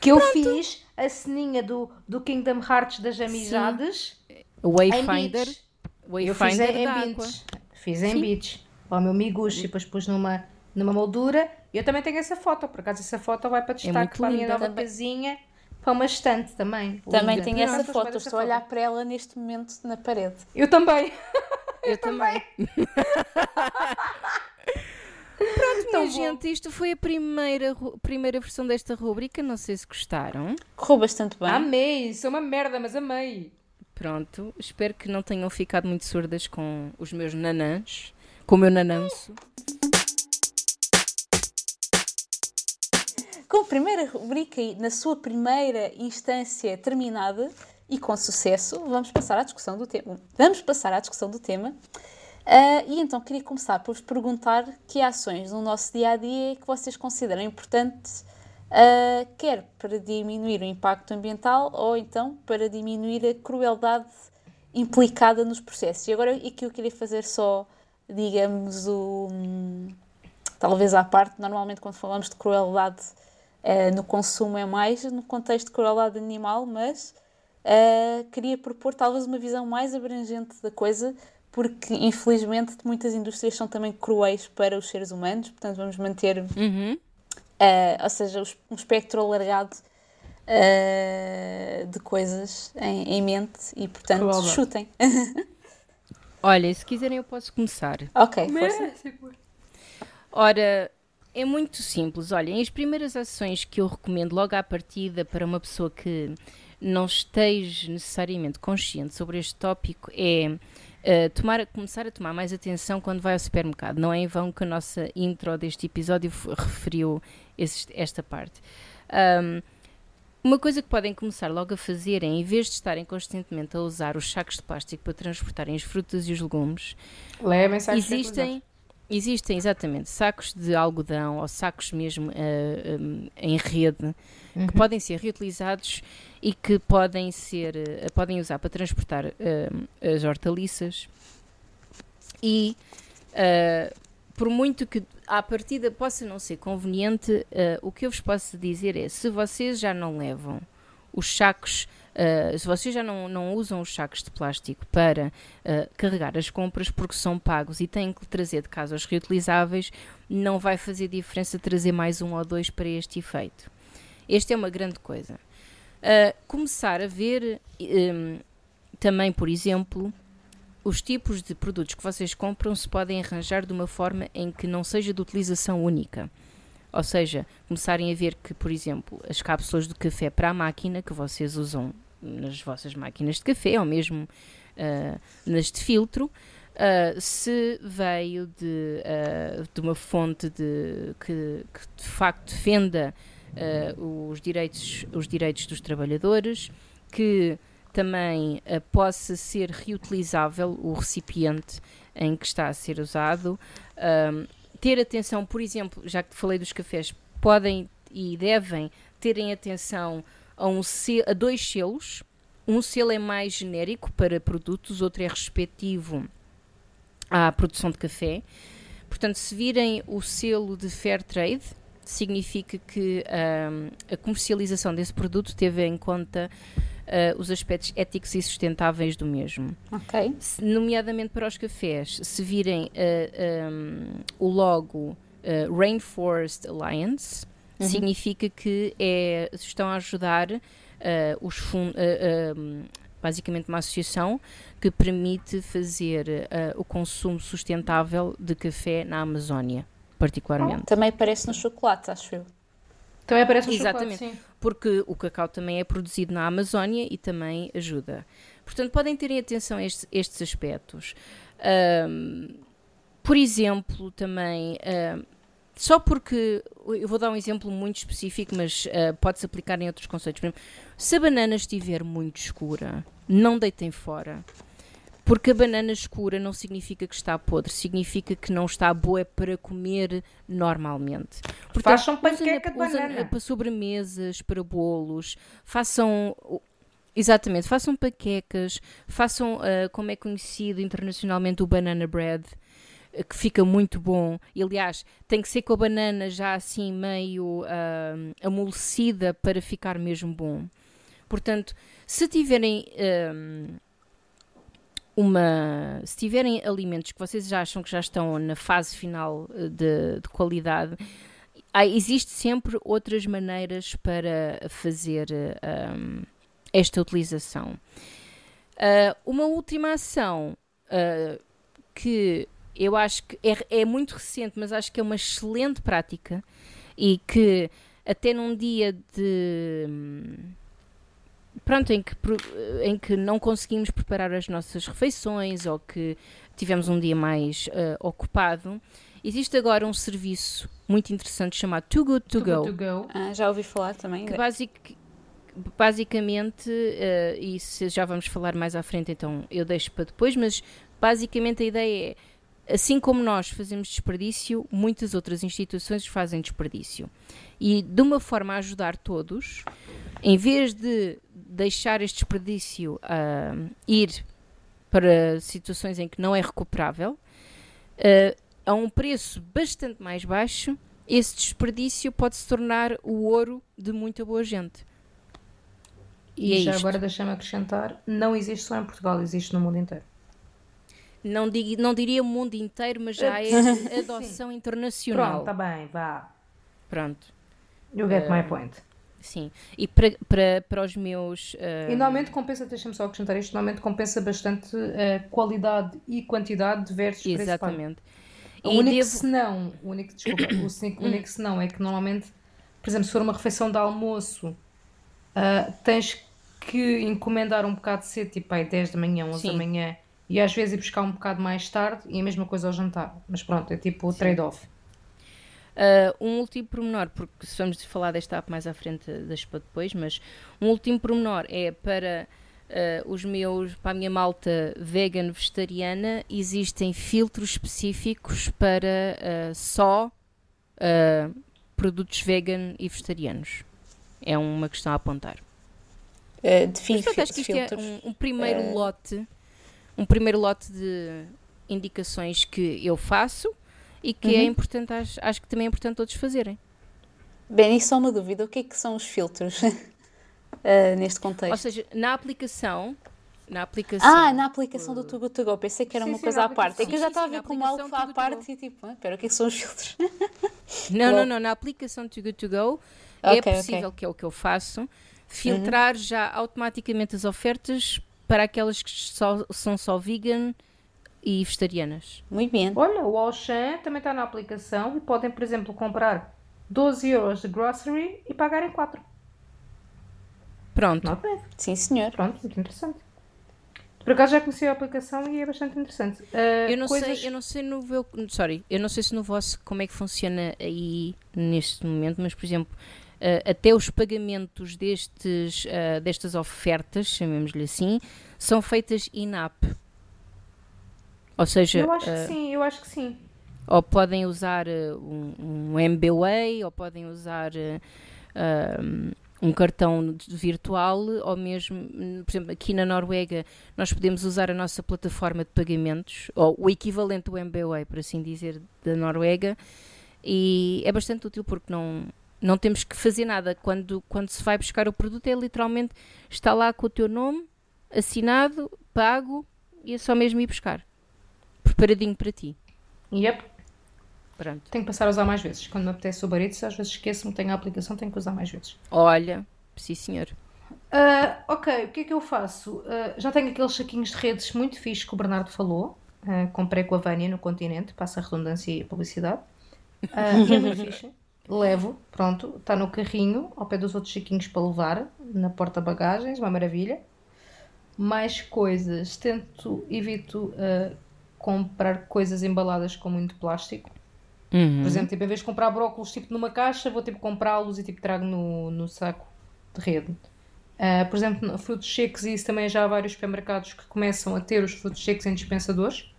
Que eu Pronto. fiz a ceninha do, do Kingdom Hearts das amizades. Wayfinder. Wayfinder eu fiz em beats. Fiz em beats. Para o meu miguxo e depois pus numa, numa moldura. E eu também tenho essa foto. Por acaso essa foto vai para é destaque é para a minha nova também. casinha. Para uma estante também. Também tenho essa foto. Estou a olhar para ela neste momento na parede. Eu também. Eu, eu também. Pronto, minha gente, isto foi a primeira, primeira versão desta rubrica. Não sei se gostaram. Correu bastante bem. Amei, é uma merda, mas amei. Pronto, espero que não tenham ficado muito surdas com os meus nanãs, com o meu nananço. Primeira rubrica na sua primeira instância terminada e com sucesso, vamos passar à discussão do tema. Vamos passar à discussão do tema. Uh, e então queria começar por vos perguntar que ações no nosso dia a dia é que vocês consideram importantes, uh, quer para diminuir o impacto ambiental ou então para diminuir a crueldade implicada nos processos. E agora aqui eu queria fazer só, digamos, o, um, talvez à parte, normalmente quando falamos de crueldade uh, no consumo é mais no contexto de crueldade animal, mas queria propor talvez uma visão mais abrangente da coisa porque infelizmente muitas indústrias são também cruéis para os seres humanos, portanto vamos manter, uhum. uh, ou seja, um espectro alargado uh, de coisas em, em, mente e portanto Cruel, chutem. Olha, se quiserem eu posso começar. Ok, força. Ora, é muito simples. Olhem, as primeiras ações que eu recomendo logo à partida para uma pessoa que não esteja necessariamente consciente sobre este tópico é uh, tomar, começar a tomar mais atenção quando vai ao supermercado. Não é em vão que a nossa intro deste episódio referiu esse, esta parte. Um, uma coisa que podem começar logo a fazer é, em vez de estarem constantemente a usar os sacos de plástico para transportarem as frutas e os legumes, Levem existem, existem exatamente sacos de algodão ou sacos mesmo uh, eh, um, em rede uhum. que podem ser reutilizados e que podem ser uh, podem usar para transportar uh, as hortaliças e por muito que à partida possa não ser conveniente, o que eu vos posso dizer é se vocês já não levam os sacos Uh, se vocês já não, não usam os sacos de plástico para uh, carregar as compras porque são pagos e têm que trazer de casa os reutilizáveis, não vai fazer diferença trazer mais um ou dois para este efeito. Este é uma grande coisa. Uh, começar a ver um, também, por exemplo, os tipos de produtos que vocês compram se podem arranjar de uma forma em que não seja de utilização única. Ou seja, começarem a ver que, por exemplo, as cápsulas de café para a máquina que vocês usam nas vossas máquinas de café ou mesmo uh, nas de filtro, uh, se veio de, uh, de uma fonte de, que, que de facto defenda os, direitos, os direitos dos trabalhadores, que também possa ser reutilizável o recipiente em que está a ser usado. ter atenção, por exemplo, já que falei dos cafés, podem e devem terem atenção a, um a dois selos. Um selo é mais genérico para produtos, outro é respectivo à produção de café. Portanto, se virem o selo de Fair Trade, significa que um, a comercialização desse produto teve em conta uh, os aspectos éticos e sustentáveis do mesmo. Ok. Se, nomeadamente para os cafés, se virem uh, um, o logo uh, Rainforest Alliance, uhum. significa que é, estão a ajudar os fundos. Um, basicamente uma associação que permite fazer o consumo sustentável de café na Amazónia particularmente. Também aparece no chocolate, acho eu. Também aparece no Exatamente, chocolate, sim. porque o cacau também é produzido na Amazónia e também ajuda. Portanto, podem ter em atenção estes, estes aspectos. Um, por exemplo, também, um, só porque, eu vou dar um exemplo muito específico, mas uh, pode-se aplicar em outros conceitos. Exemplo, se a banana estiver muito escura, não deitem fora. Porque a banana escura não significa que está podre, significa que não está boa para comer normalmente. Portanto, façam panqueca de banana. Para sobremesas, para bolos, façam... Exatamente, façam panquecas, façam, uh, como é conhecido internacionalmente, o banana bread, que fica muito bom. E, aliás, tem que ser com a banana já assim meio uh, amolecida para ficar mesmo bom. Portanto, se tiverem uma. Se tiverem alimentos que vocês já acham que já estão na fase final eh, de, de qualidade, há, existe sempre outras maneiras para fazer esta utilização. Uh, uma última ação uh, que eu acho que é, é muito recente, mas acho que é uma excelente prática e que até num dia de pronto, em que, em que não conseguimos preparar as nossas refeições ou que tivemos um dia mais uh, ocupado, existe agora um serviço muito interessante chamado Too Good To, Too Go. Good to go. Ah, já ouvi falar também. Que basic, basicamente, uh, e se já vamos falar mais à frente, então eu deixo para depois, mas basicamente a ideia é assim como nós fazemos desperdício, muitas outras instituições fazem desperdício. E de uma forma a ajudar todos, em vez de deixar este desperdício uh, ir para situações em que não é recuperável, uh, a um preço bastante mais baixo, esse desperdício pode se tornar o ouro de muita boa gente. E, e é já isto. agora deixa-me acrescentar: não existe só em Portugal, existe no mundo inteiro. Não, dig, não diria o mundo inteiro, mas já é adoção internacional. Pronto, está bem, vá. Pronto. You get uh, my point. Sim, e para os meus. Uh... E normalmente compensa, deixa-me só acrescentar isto, normalmente compensa bastante uh, qualidade e quantidade versus Exatamente. O único devo... senão, o único, desculpa, o único senão é que normalmente, por exemplo, se for uma refeição de almoço, uh, tens que encomendar um bocado cedo, tipo aí 10 da manhã, 11 Sim. da manhã, e às vezes ir buscar um bocado mais tarde, e a mesma coisa ao jantar. Mas pronto, é tipo o trade-off. Uh, um último pormenor, porque se vamos falar desta app mais à frente, deixo para depois, mas um último pormenor é para uh, os meus, para a minha malta vegan vegetariana, existem filtros específicos para uh, só produtos vegan e vegetarianos. É uma questão a apontar. Uh, define Portanto, acho que isto é um, um primeiro lote, um primeiro lote de indicações que eu faço e que é uhum. é importante, acho, acho que também é importante todos fazerem. Bem, e só uma dúvida, o que é que são os filtros uh, neste contexto? Ou seja, na aplicação, na aplicação. Ah, na aplicação do Tugo Tugo. Pensei que era sim, uma sim, coisa à parte. É que eu já estava a ver como algo à parte e tipo, ah, espera, o que, é que são os filtros? não, não, não. Na aplicação Tugo Tugo okay, é possível, okay. que é o que eu faço, filtrar uhum. já automaticamente as ofertas para aquelas que só, são só vegan e vegetarianas. Muito bem. Olha, o Auchan também está na aplicação e podem, por exemplo, comprar 12 euros de grocery e pagarem 4. Pronto. Não é? Sim, senhor. Pronto, muito interessante. Por acaso já conheci a aplicação e é bastante interessante. Uh, eu não coisas... sei, eu não sei no meu, sorry, eu não sei se no vosso como é que funciona aí neste momento, mas por exemplo, uh, até os pagamentos destes, uh, destas ofertas, chamemos-lhe assim, são feitas in-app. Ou seja, eu acho que uh, sim, eu acho que sim. Ou podem usar um, um MBWay, ou podem usar um cartão virtual ou mesmo, por exemplo, aqui na Noruega nós podemos usar a nossa plataforma de pagamentos, ou o equivalente do MBWay, por assim dizer, da Noruega, e é bastante útil porque não, não temos que fazer nada. Quando, quando se vai buscar o produto, é literalmente está lá com o teu nome, assinado, pago, e é só mesmo ir buscar. Preparadinho para ti. Yep. Pronto. Tenho que passar a usar mais vezes. Quando me apetece o barito, às vezes esqueço-me, tenho a aplicação, tenho que usar mais vezes. Olha, sim senhor. Uh, ok, o que é que eu faço? Uh, já tenho aqueles saquinhos de redes muito fixos que o Bernardo falou. Uh, comprei com a Vânia no continente, passa a redundância e a publicidade. Uh, é muito fixe. Levo, pronto, está no carrinho, ao pé dos outros saquinhos para levar, na porta-bagagens, uma maravilha. Mais coisas, tento, evito comprar coisas embaladas com muito plástico. Uhum. Por exemplo, tipo, em vez de comprar brócolos tipo, numa caixa, vou tipo, comprá-los e tipo, trago no, no saco de rede. Uh, por exemplo, frutos secos, e isso também já há vários supermercados que começam a ter os frutos secos em dispensadores.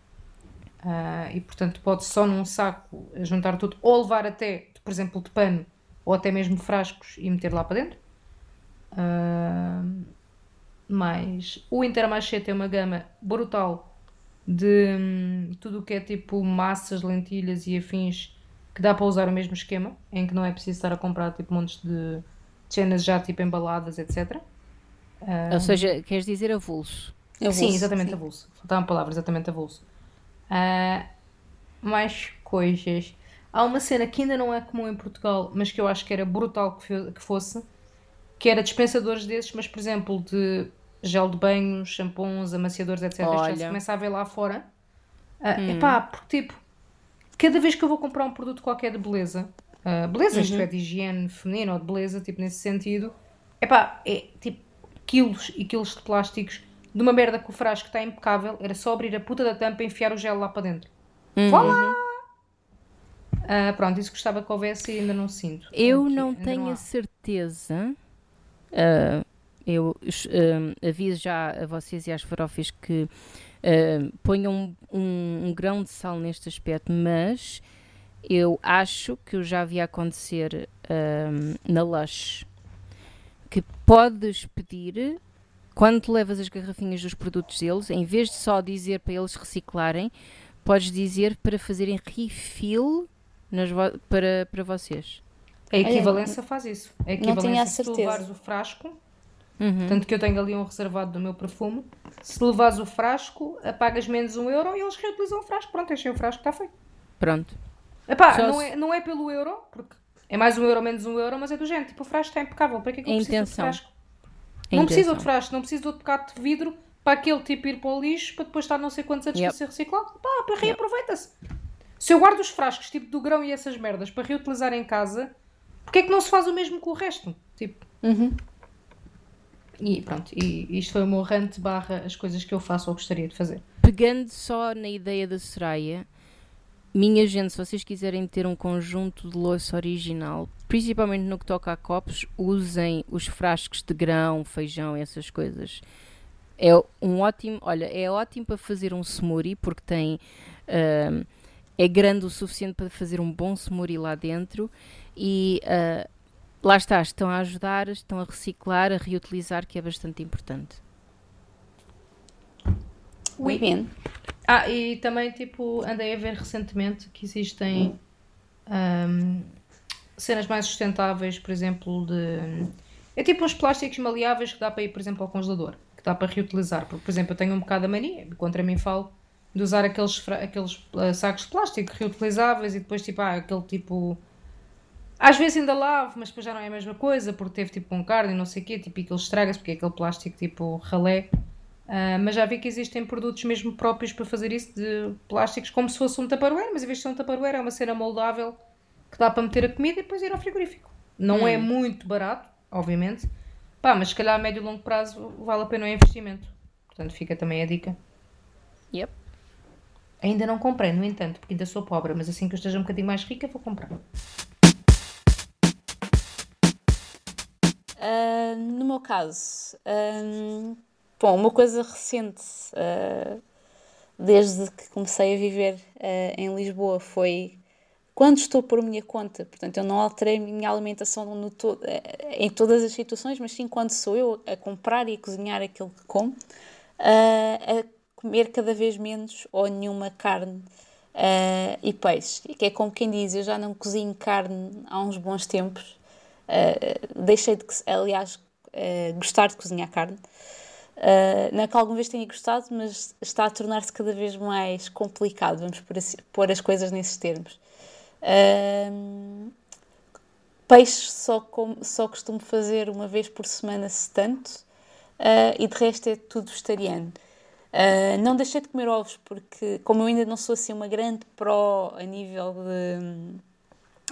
Uh, e portanto, pode só num saco juntar tudo, ou levar até, por exemplo, de pano, ou até mesmo frascos e meter lá para dentro. Uh, mas o Intermarché tem uma gama brutal de hum, tudo o que é tipo massas, lentilhas e afins que dá para usar o mesmo esquema, em que não é preciso estar a comprar tipo montes de cenas já tipo embaladas, etc. Uh, Ou seja, queres dizer avulso? avulso sim, exatamente sim. avulso. Faltava uma palavra, exatamente avulso. Uh, mais coisas. Há uma cena que ainda não é comum em Portugal, mas que eu acho que era brutal que fosse, que era dispensadores desses, mas por exemplo, de gel de banho, shampoos, amaciadores, etc. Olha. Já se começa a ver lá fora. Uh, hum. Epá, porque tipo, cada vez que eu vou comprar um produto qualquer de beleza, uh, beleza, uhum. isto é, de higiene feminina ou de beleza, tipo, nesse sentido, epá, é tipo quilos e quilos de plásticos de uma merda que o frasco está impecável, era só abrir a puta da tampa e enfiar o gel lá para dentro. Uhum. Vá lá! Uh, pronto, isso gostava que houvesse e ainda não sinto. Eu não tenho a certeza. Uh, eu uh, aviso já a vocês e às farofas que uh, ponham um, um, grão de sal neste aspecto, mas eu acho que eu já vi acontecer na Lush que podes pedir quando levas as garrafinhas dos produtos deles, em vez de só dizer para eles reciclarem, podes dizer para fazerem refill nas para, para vocês. A equivalência faz isso. A equivalência não tinha a certeza. se tu levares o frasco Uhum. Tanto que eu tenho ali um reservado do meu perfume. Se levares o frasco, pagas menos um euro e eles reutilizam o frasco. Pronto, enchem o frasco, está feito. Pronto. Epá, não, é, não é pelo euro, porque é mais um euro, menos um euro, mas é do género. Tipo, o frasco está impecável. Para que é que eu preciso de frasco? não preciso de frasco, não preciso de outro bocado de vidro para aquele tipo ir para o lixo para depois estar não sei quantos anos yep. para ser reciclado. Pá, para reaproveita-se. Yep. Se eu guardo os frascos, tipo do grão e essas merdas, para reutilizar em casa, porque é que não se faz o mesmo com o resto? Tipo. Uhum. E pronto, e isto foi o meu rant barra as coisas que eu faço ou gostaria de fazer. Pegando só na ideia da Soraya, minha gente, se vocês quiserem ter um conjunto de louça original, principalmente no que toca a copos, usem os frascos de grão, feijão, essas coisas. É um ótimo, olha, é ótimo para fazer um smoothie porque tem uh, é grande o suficiente para fazer um bom smoothie lá dentro e uh, lá está, estão a ajudar, estão a reciclar, a reutilizar, que é bastante importante. Muito bem. Ah, e também, tipo, andei a ver recentemente que existem um, cenas mais sustentáveis, por exemplo, de. É tipo uns plásticos maleáveis que dá para ir, por exemplo, ao congelador, que dá para reutilizar. Porque, por exemplo, eu tenho um bocado a mania, contra mim falo, de usar aqueles, aqueles uh, sacos de plástico reutilizáveis e depois, tipo, ah, aquele tipo às vezes ainda lavo, mas depois já não é a mesma coisa, porque teve tipo um carne e não sei o quê, tipo, aquilo estraga-se, porque é aquele plástico tipo ralé. Uh, mas já vi que existem produtos mesmo próprios para fazer isso, de plásticos, como se fosse um tupperware, mas em vez de ser um tupperware é uma cena moldável que dá para meter a comida e depois ir ao frigorífico. Não é hum. é muito barato, obviamente, pá, mas se calhar a médio e longo prazo vale a pena o investimento. Portanto, fica também a dica. Yep. Ainda não comprei, no entanto, porque ainda sou pobre, mas assim que eu esteja um bocadinho mais rica, vou comprar. Uh, no meu caso, um, bom, uma coisa recente, uh, desde que comecei a viver uh, em Lisboa, foi quando estou por minha conta, portanto, eu não alterei a minha alimentação to eh, em todas as situações, mas sim quando sou eu a comprar e a cozinhar aquilo que como, uh, a comer cada vez menos ou nenhuma carne uh, e peixe. Que é como quem diz, eu já não cozinho carne há uns bons tempos, uh, deixei de, aliás, gostar de cozinhar carne. Uh, não é que alguma vez tenha gostado, mas está a tornar-se cada vez mais complicado, vamos pôr as coisas nesses termos. Uh, peixe só, com, só costumo fazer uma vez por semana, se tanto, uh, e de resto é tudo vegetariano. Uh, não deixei de comer ovos porque, como eu ainda não sou assim uma grande pró a nível de um,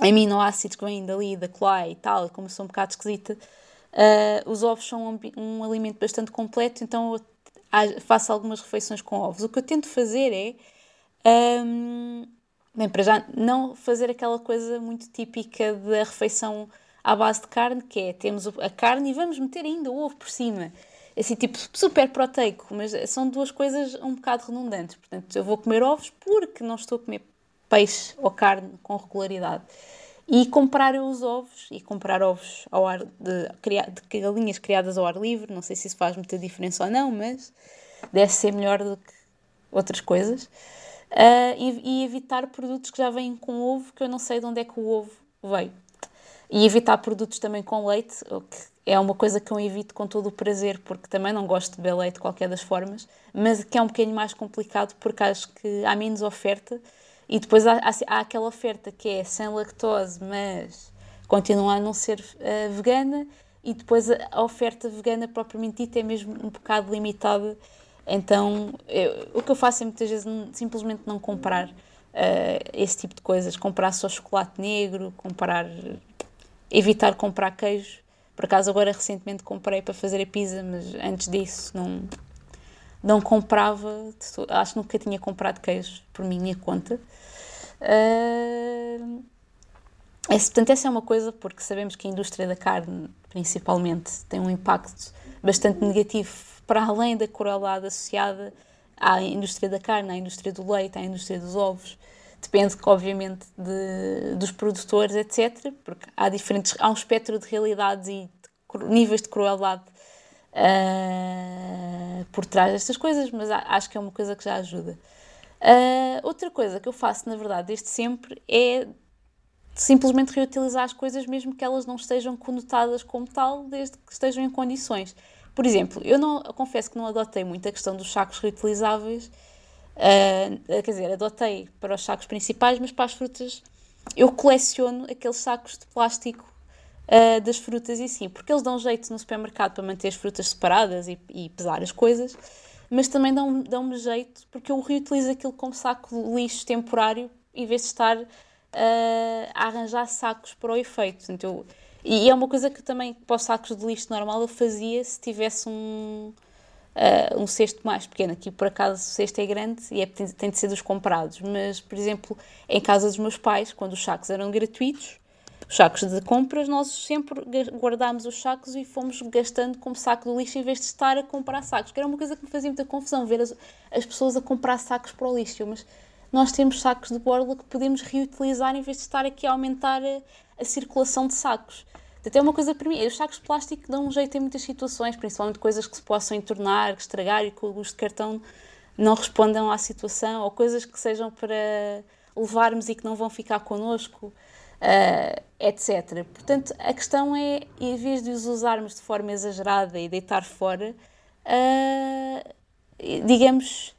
aminoácidos que vêm dali, da cola e tal, como sou um bocado esquisita, uh, os ovos são um, um, alimento bastante completo, então faço algumas refeições com ovos. O que eu tento fazer é um, Bem, para já não fazer aquela coisa muito típica da refeição à base de carne, que é temos a carne e vamos meter ainda o ovo por cima. Assim, tipo, super proteico, mas são duas coisas um bocado redundantes. Portanto, eu vou comer ovos porque não estou a comer peixe ou carne com regularidade. E comprar os ovos, e comprar ovos ao ar de, de galinhas criadas ao ar livre, não sei se isso faz muita diferença ou não, mas deve ser melhor do que outras coisas uh, e, e, evitar produtos que já vêm com ovo, que eu não sei de onde é que o ovo veio. E evitar produtos também com leite, que é uma coisa que eu evito com todo o prazer, porque também não gosto de leite de qualquer das formas, mas que é um bocadinho mais complicado porque acho que há menos oferta e depois há, há, há aquela oferta que é sem lactose, mas continua a não ser uh, vegana, e depois a, a oferta vegana propriamente dita é mesmo um bocado limitada então, eu, o que eu faço é muitas vezes simplesmente não comprar uh, esse tipo de coisas, comprar só chocolate negro, comprar, evitar comprar queijo. Por acaso agora recentemente comprei para fazer a pizza, mas antes disso não não comprava, acho que nunca tinha comprado queijo por minha conta. Uh, esse, portanto, essa é uma coisa porque sabemos que a indústria da carne, principalmente, tem um impacto bastante negativo para além da crueldade associada à indústria da carne, à indústria do leite, à indústria dos ovos. Depende, obviamente, de, dos produtores, etc. Porque há, diferentes, há um espectro de realidades e de níveis de crueldade uh, por trás destas coisas, mas acho que é uma coisa que já ajuda. Uh, outra coisa que eu faço, na verdade, desde sempre, é simplesmente reutilizar as coisas, mesmo que elas não estejam conotadas como tal, desde que estejam em condições. Por exemplo, eu não eu confesso que não adotei muito a questão dos sacos reutilizáveis, uh, quer dizer, adotei para os sacos principais, mas para as frutas eu coleciono aqueles sacos de plástico uh, das frutas e sim, porque eles dão jeito no supermercado para manter as frutas separadas e, e pesar as coisas, mas também dão-me dão jeito porque eu reutilizo aquilo como saco de lixo temporário em vez de estar uh, a arranjar sacos para o efeito. Portanto, eu, e é uma coisa que também para os sacos de lixo normal eu fazia se tivesse um, uh, um cesto mais pequeno. Aqui por acaso o cesto é grande e é, tem, tem de ser dos comprados. Mas, por exemplo, em casa dos meus pais, quando os sacos eram gratuitos, os sacos de compras, nós sempre guardámos os sacos e fomos gastando como saco do lixo em vez de estar a comprar sacos, que era uma coisa que me fazia muita confusão, ver as, as pessoas a comprar sacos para o lixo. Mas nós temos sacos de borla que podemos reutilizar em vez de estar aqui a aumentar a, a circulação de sacos. Até uma coisa para mim, os sacos de plástico dão um jeito em muitas situações, principalmente coisas que se possam entornar, estragar e que o gosto de cartão não respondam à situação, ou coisas que sejam para levarmos e que não vão ficar connosco, uh, etc. Portanto, a questão é, em vez de os usarmos de forma exagerada e deitar fora, uh, digamos,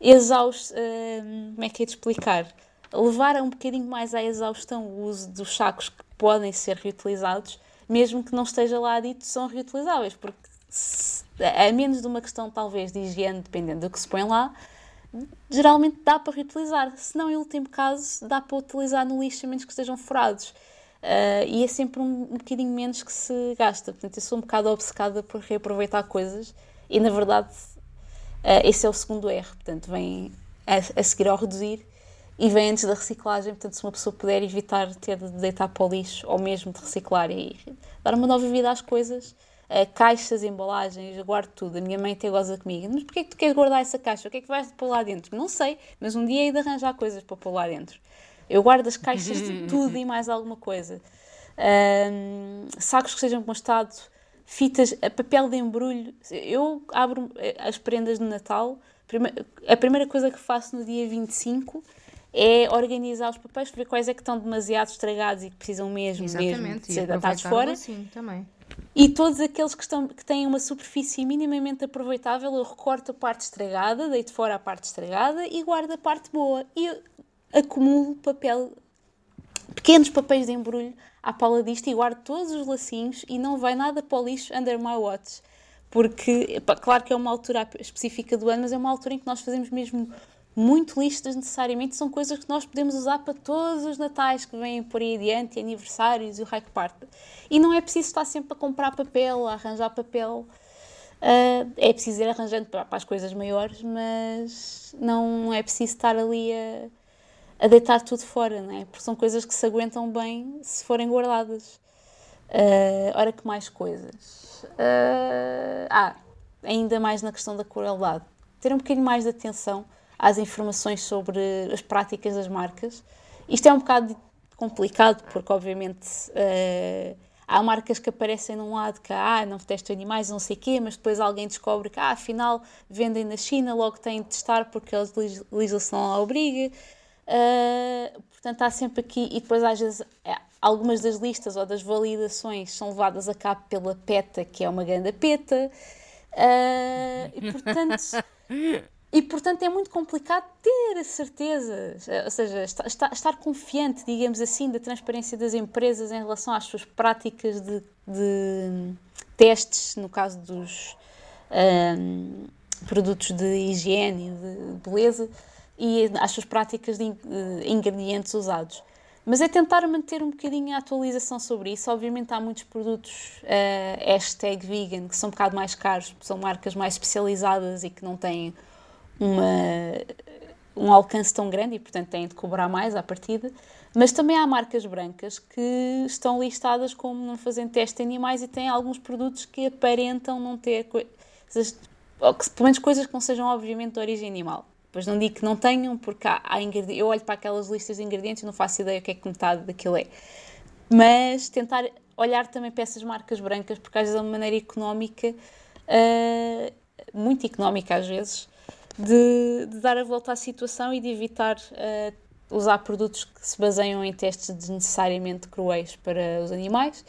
exaust, uh, como é que é de explicar? Levar a um bocadinho mais à exaustão o uso dos sacos que podem ser reutilizados, mesmo que não esteja lá dito são reutilizáveis, porque se, a menos de uma questão talvez de higiene, dependendo do que se põe lá, geralmente dá para reutilizar. Se não, em último caso, dá para utilizar no lixo, a menos que estejam furados. Uh, e é sempre um, um bocadinho menos que se gasta. Portanto, eu sou um bocado obcecada por reaproveitar coisas e, na verdade, uh, esse é o segundo erro. Portanto, vem a, a seguir ao reduzir e vem antes da reciclagem, portanto, se uma pessoa puder evitar ter de deitar para o lixo ou mesmo de reciclar e dar uma nova vida às coisas, caixas, embalagens, eu guardo tudo. A minha mãe até goza comigo, mas porquê é que tu queres guardar essa caixa? O que é que vais pôr lá dentro? Não sei, mas um dia hei de arranjar coisas para pôr lá dentro. Eu guardo as caixas de tudo e mais alguma coisa. Um, sacos que sejam bom estado, fitas, papel de embrulho. Eu abro eh, as prendas de Natal. A primeira coisa que faço no dia 25 é organizar os papéis, ver quais é que estão demasiado estragados e que precisam mesmo, Exatamente, mesmo de ser datados fora. Assim, também. E todos aqueles que, estão, que têm uma superfície minimamente aproveitável, eu recorto a parte estragada, deito fora a parte estragada e guardo a parte boa. E acumulo papel, pequenos papéis de embrulho à pala disto e guardo todos os lacinhos e não vai nada para o lixo under my watch. Porque, claro que é uma altura específica do ano, mas é uma altura em que nós fazemos mesmo muito lixo desnecessariamente. São coisas que nós podemos usar para todos os natais que vêm por aí adiante, aniversários e o raio que parte. E não é preciso estar sempre a comprar papel, a arranjar papel. Uh, é preciso ir arranjando para, para, as coisas maiores, mas não é preciso estar ali a a deitar tudo fora, não é? Porque são coisas que se aguentam bem se forem guardadas. Uh, ora, que mais coisas? Uh, ah, ainda mais na questão da crueldade. Ter um bocadinho mais de atenção às informações sobre as práticas das marcas. Isto é um bocado complicado, porque obviamente uh, há marcas que aparecem num lado que ah, não testam animais, não sei o quê, mas depois alguém descobre que ah, afinal vendem na China, logo têm de testar porque a legislação a obriga. Uh, portanto, há sempre aqui, e depois às vezes é, algumas das listas ou das validações são levadas a cabo pela PETA, que é uma grande PETA, uh, e portanto. E, portanto, é muito complicado ter a certeza, ou seja, estar, estar, confiante, digamos assim, da transparência das empresas em relação às suas práticas de, de testes, no caso dos um, produtos de higiene de beleza, e às suas práticas de ingredientes usados. Mas é tentar manter um bocadinho a atualização sobre isso. Obviamente há muitos produtos uh, vegan que são um bocado mais caros, são marcas mais especializadas e que não têm uma, um alcance tão grande e, portanto, têm de cobrar mais à partida. Mas também há marcas brancas que estão listadas como não fazendo teste de animais e têm alguns produtos que aparentam não ter coisas, ou que, pelo menos coisas que não sejam obviamente de origem animal. Pois não digo que não tenham, porque há, há. Eu olho para aquelas listas de ingredientes e não faço ideia o que é que metade daquilo é. Mas tentar olhar também para essas marcas brancas, porque às vezes é uma maneira económica, uh, muito económica às vezes, de, de, dar a volta à situação e de evitar uh, usar produtos que se baseiam em testes desnecessariamente cruéis para os animais.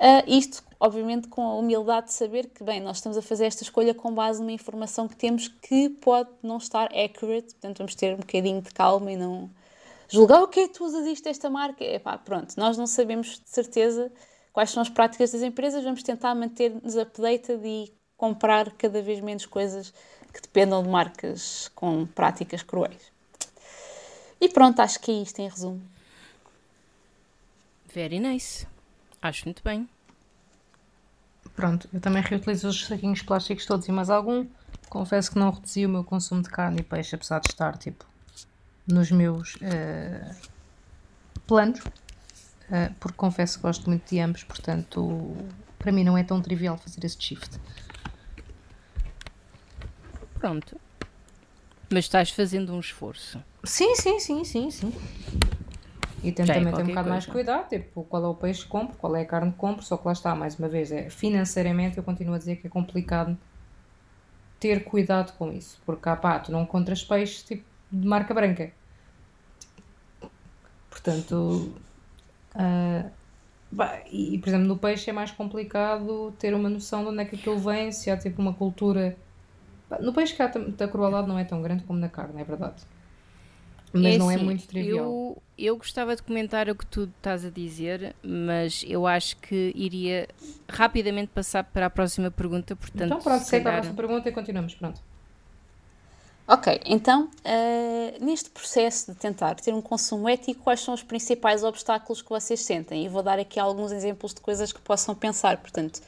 Uh, isto obviamente com a humildade de saber que, bem, nós estamos a fazer esta escolha com base numa informação que temos que pode não estar accurate, portanto vamos ter um bocadinho de calma e não julgar o que que tu usas isto desta marca. Epá, pronto, nós não sabemos de certeza quais são as práticas das empresas, vamos tentar manter-nos updated e comprar cada vez menos coisas que dependam de marcas com práticas cruéis. E pronto, acho que é isto em resumo. Very nice. Acho muito bem. Pronto, eu também reutilizo os saquinhos plásticos todos e mais algum. Confesso que não reduzi o meu consumo de carne e peixe, apesar de estar tipo nos meus uh, planos, uh, porque confesso que gosto muito de ambos, portanto, para mim não é tão trivial fazer esse shift. Pronto. Mas estás fazendo um esforço. Sim, sim, sim, sim, sim. E tento é também ter um bocado coisa. mais cuidado, tipo, qual é o peixe que compro, qual é a carne que compro, só que lá está, mais uma vez, é, financeiramente eu continuo a dizer que é complicado ter cuidado com isso, porque cá pá, tu não encontras peixe tipo de marca branca. Portanto, uh, bah, e, por exemplo, no peixe é mais complicado ter uma noção de onde é que aquilo vem, se há tipo uma cultura. No peixe cá a crueldade não é tão grande como na carne, é verdade. Mas é não é assim, é muito trivial. Eu, eu gostava de comentar o que tu estás a dizer, mas eu acho que iria rapidamente passar para a próxima pergunta. Portanto, então, pronto, sei calhar... para a próxima pergunta e continuamos. Pronto. Ok, então, uh, neste processo de tentar ter um consumo ético, quais são os principais obstáculos que vocês sentem? E vou dar aqui alguns exemplos de coisas que possam pensar. Portanto,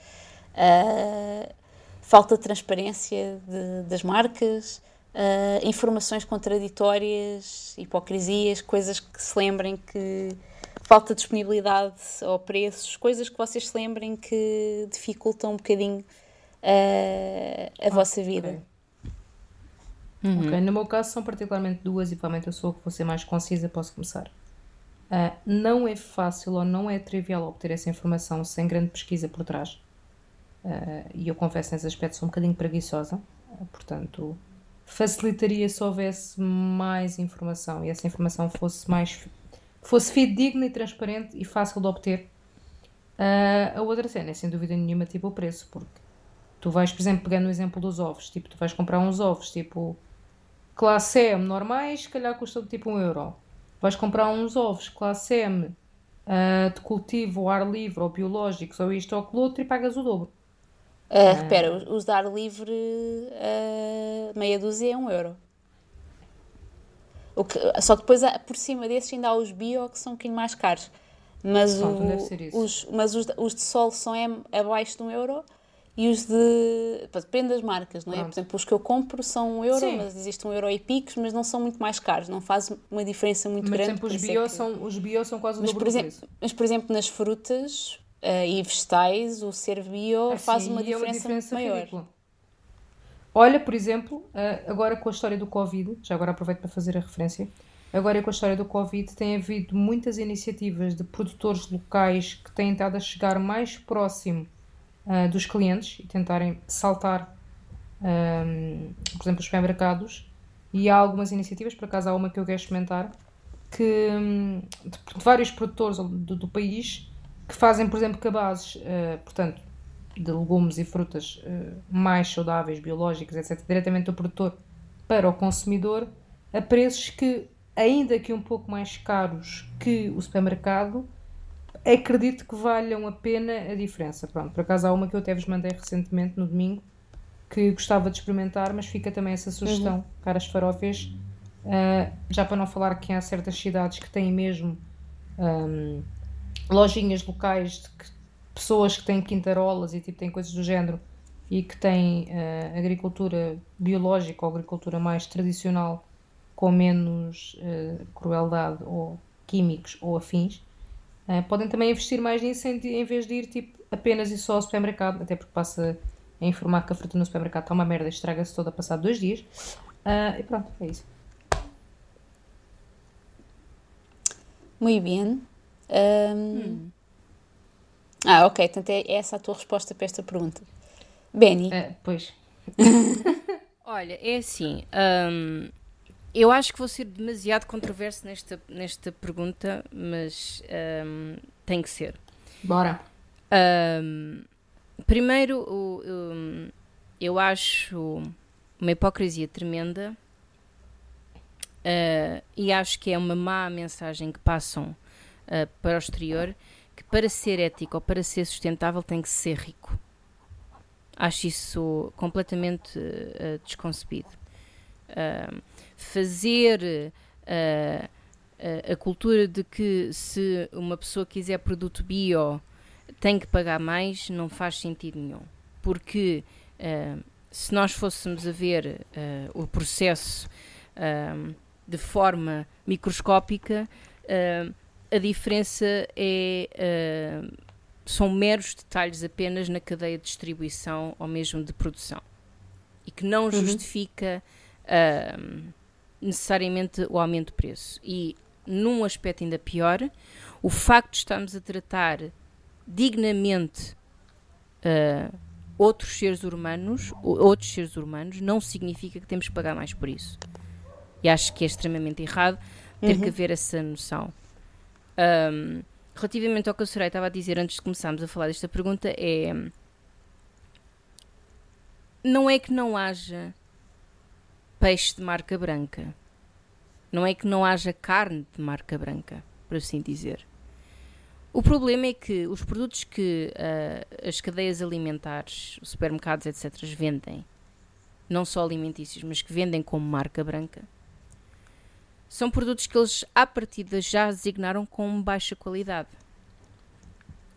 uh, falta de transparência de, das marcas, uh, informações contraditórias, hipocrisias, coisas que se lembrem que falta de disponibilidade ou preços, coisas que vocês se lembrem que dificultam um bocadinho uh, a ah, vossa vida. Okay. Uhum. ok, no meu caso são particularmente duas e provavelmente eu sou a que vou ser mais concisa, posso começar. Uh, não é fácil ou não é trivial obter essa informação sem grande pesquisa por trás. Uh, e eu confesso nesse aspecto sou um bocadinho preguiçosa, uh, portanto facilitaria se houvesse mais informação e essa informação fosse mais fosse fidedigna e transparente e fácil de obter. a outra cena é sem dúvida nenhuma tipo o preço, porque tu vais, por exemplo, pegando o exemplo dos ovos, tipo, tu vais comprar uns ovos tipo classe M normais, se calhar custam tipo um euro vais comprar uns ovos classe M uh, de cultivo ar livre ou biológicos ou isto ou aquilo outro e pagas o dobro. Uh, repara, os de ar livre, uh, meia dúzia é um euro. O que, só que depois, por cima desses, ainda há os bio que são um bocadinho mais caros. Mas, o, os, mas os, os de sol são abaixo de um euro e os de. Depende das marcas, não é? Pronto. Por exemplo, os que eu compro são um euro, Sim. mas existe um euro e picos, mas não são muito mais caros, não faz uma diferença muito mas, grande. Por exemplo, os bio, é que... são, os bio são quase o mas, dobro por exemplo, Mas, por exemplo, nas frutas uh, e vegetais, o ser bio assim, faz uma diferença, é diferença maior. Ridícula. Olha, por exemplo, uh, agora com a história do Covid, já agora aproveito para fazer a referência, agora com a história do Covid tem havido muitas iniciativas de produtores locais que têm estado a chegar mais próximo uh, dos clientes e tentarem saltar, um, por exemplo, os supermercados. E há algumas iniciativas, por acaso há uma que eu quero experimentar, que, um, de, de, vários produtores do, do, país que fazem, por exemplo, cabazes, uh, portanto, de legumes e frutas uh, mais saudáveis, biológicos, etc., diretamente do produtor para o consumidor, a preços que, ainda que um pouco mais caros que o supermercado, acredito que valham a pena a diferença. Pronto, por acaso há uma que eu até vos mandei recentemente no domingo que gostava de experimentar, mas fica também essa sugestão, uhum. caras farófias. Uh, já para não falar que há certas cidades que têm mesmo um, lojinhas locais de que, pessoas que têm quintarolas e tipo, têm coisas do género e que têm uh, agricultura biológica ou agricultura mais tradicional com menos uh, crueldade ou químicos ou afins Uh, podem também investir mais nisso em, em, vez de ir tipo, apenas e só ao supermercado, até porque passa a informar que a fruta no supermercado está uma merda e estraga-se toda passado dois dias. E pronto, é isso. Muito bem. Um... Hum. Ah, ok. Portanto, é essa a tua resposta para esta pergunta. Benny. Uh, pois. Olha, é assim. Um eu acho que vou ser demasiado controverso nesta, nesta pergunta, mas um, tem que ser. Bora. Um, primeiro, um, eu acho uma hipocrisia tremenda uh, e acho que é uma má mensagem que passam uh, para o exterior que para ser ético ou para ser sustentável tem que ser rico. Acho isso completamente uh, desconcebido. Uh, fazer uh, uh, a cultura de que se uma pessoa quiser produto bio tem que pagar mais não faz sentido nenhum. Porque uh, se nós fôssemos a ver o processo de forma microscópica, a diferença é, são meros detalhes apenas na cadeia de distribuição ou mesmo de produção e que não uhum. justifica uh, necessariamente o aumento de preço. E num aspecto ainda pior, o facto de estarmos a tratar dignamente uh, outros seres humanos, outros seres humanos, não significa que temos que pagar mais por isso. E acho que é extremamente errado ter uhum. que haver essa noção. Um, relativamente ao que a Soraya estava a dizer antes de começarmos a falar desta pergunta, é. Não é que não haja peixe de marca branca. Não é que não haja carne de marca branca, por assim dizer. O problema é que os produtos que uh, as cadeias alimentares, supermercados, etc., vendem, não só alimentícios, mas que vendem como marca branca, são produtos que eles, à partida, já designaram como baixa qualidade.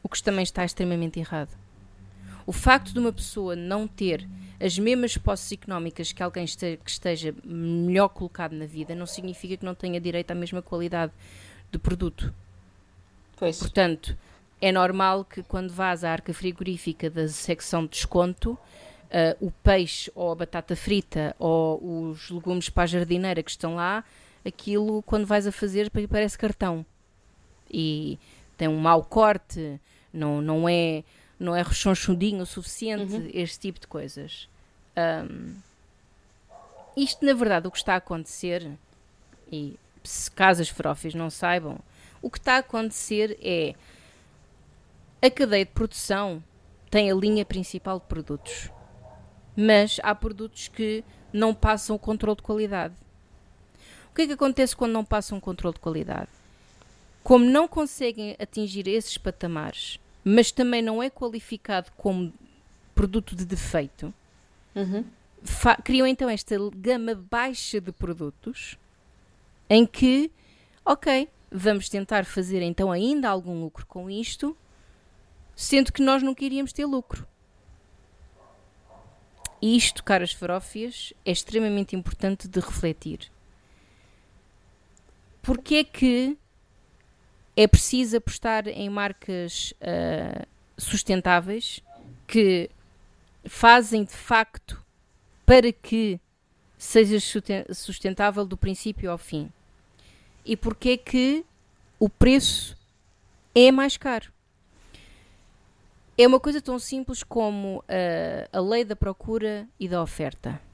O que também está extremamente errado. O facto de uma pessoa não ter as mesmas posses económicas que alguém este, que esteja melhor colocado na vida não significa que não tenha direito à mesma qualidade de produto. Pois. Portanto, é normal que quando vás à arca frigorífica da secção de desconto, uh, o peixe ou a batata frita ou os legumes para a jardineira que estão lá, aquilo quando vais a fazer parece cartão. e tem um mau corte, não, não é não é rechonchudinho o suficiente, uhum. este tipo de coisas. Um, isto, na verdade, o que está a acontecer, e se caso as não saibam, o que está a acontecer é a cadeia de produção tem a linha principal de produtos, mas há produtos que não passam o controle de qualidade. O que é que acontece quando não passam o controle de qualidade? Como não conseguem atingir esses patamares, mas também não é qualificado como produto de defeito, uhum. criam então esta gama baixa de produtos em que, ok, vamos tentar fazer então ainda algum lucro com isto, sendo que nós não queríamos ter lucro. E isto, caras farófias, é extremamente importante de refletir. Porque é que é preciso apostar em marcas uh, sustentáveis que fazem de facto para que seja sustentável do princípio ao fim. E porque é que o preço é mais caro. É uma coisa tão simples como uh, a lei da procura e da oferta.